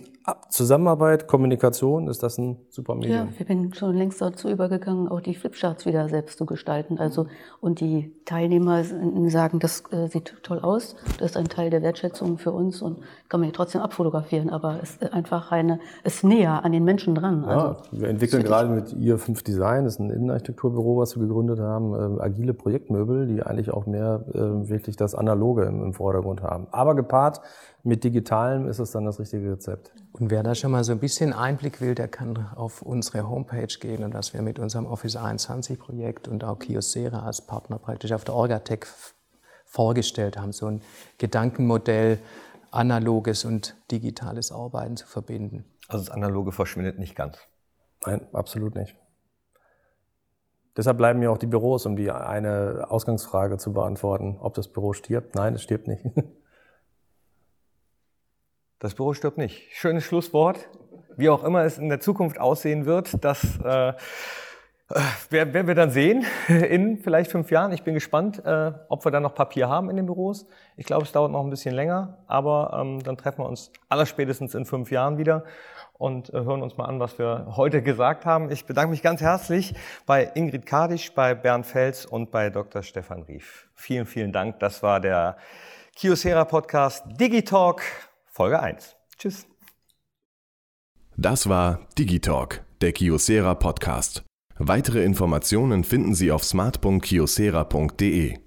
Zusammenarbeit, Kommunikation ist das ein super Medium. Ja, wir sind schon längst dazu übergegangen, auch die Flipcharts wieder selbst zu gestalten. Also, und die Teilnehmer sagen, das äh, sieht toll aus, das ist ein Teil der Wertschätzung für uns und kann man trotzdem abfotografieren, aber es ist einfach eine, ist näher an den Menschen dran. Ja, also, wir entwickeln gerade mit ihr 5 Design, das ist ein Innenarchitekturbüro, was wir gegründet haben, äh, agile Projektmöbel, die eigentlich auch mehr äh, wirklich das Analoge im, im Vordergrund haben. Aber gepaart mit Digitalem ist es dann das richtige Rezept. Und wer da schon mal so ein bisschen Einblick will, der kann auf unsere Homepage gehen und was wir mit unserem Office 21 Projekt und auch Kiosera als Partner praktisch auf der Orgatec vorgestellt haben, so ein Gedankenmodell, analoges und digitales Arbeiten zu verbinden. Also das Analoge verschwindet nicht ganz. Nein, absolut nicht. Deshalb bleiben ja auch die Büros, um die eine Ausgangsfrage zu beantworten, ob das Büro stirbt. Nein, es stirbt nicht. (laughs) Das Büro stirbt nicht. Schönes Schlusswort. Wie auch immer es in der Zukunft aussehen wird, das äh, Wer, werden wir dann sehen (laughs) in vielleicht fünf Jahren. Ich bin gespannt, äh, ob wir dann noch Papier haben in den Büros. Ich glaube, es dauert noch ein bisschen länger, aber ähm, dann treffen wir uns allerspätestens in fünf Jahren wieder und äh, hören uns mal an, was wir heute gesagt haben. Ich bedanke mich ganz herzlich bei Ingrid Kadisch, bei Bernd Fels und bei Dr. Stefan Rief. Vielen, vielen Dank. Das war der Kiosera Podcast Digitalk Folge 1. Tschüss. Das war Digitalk, der Kiosera Podcast. Weitere Informationen finden Sie auf smart.kiosera.de.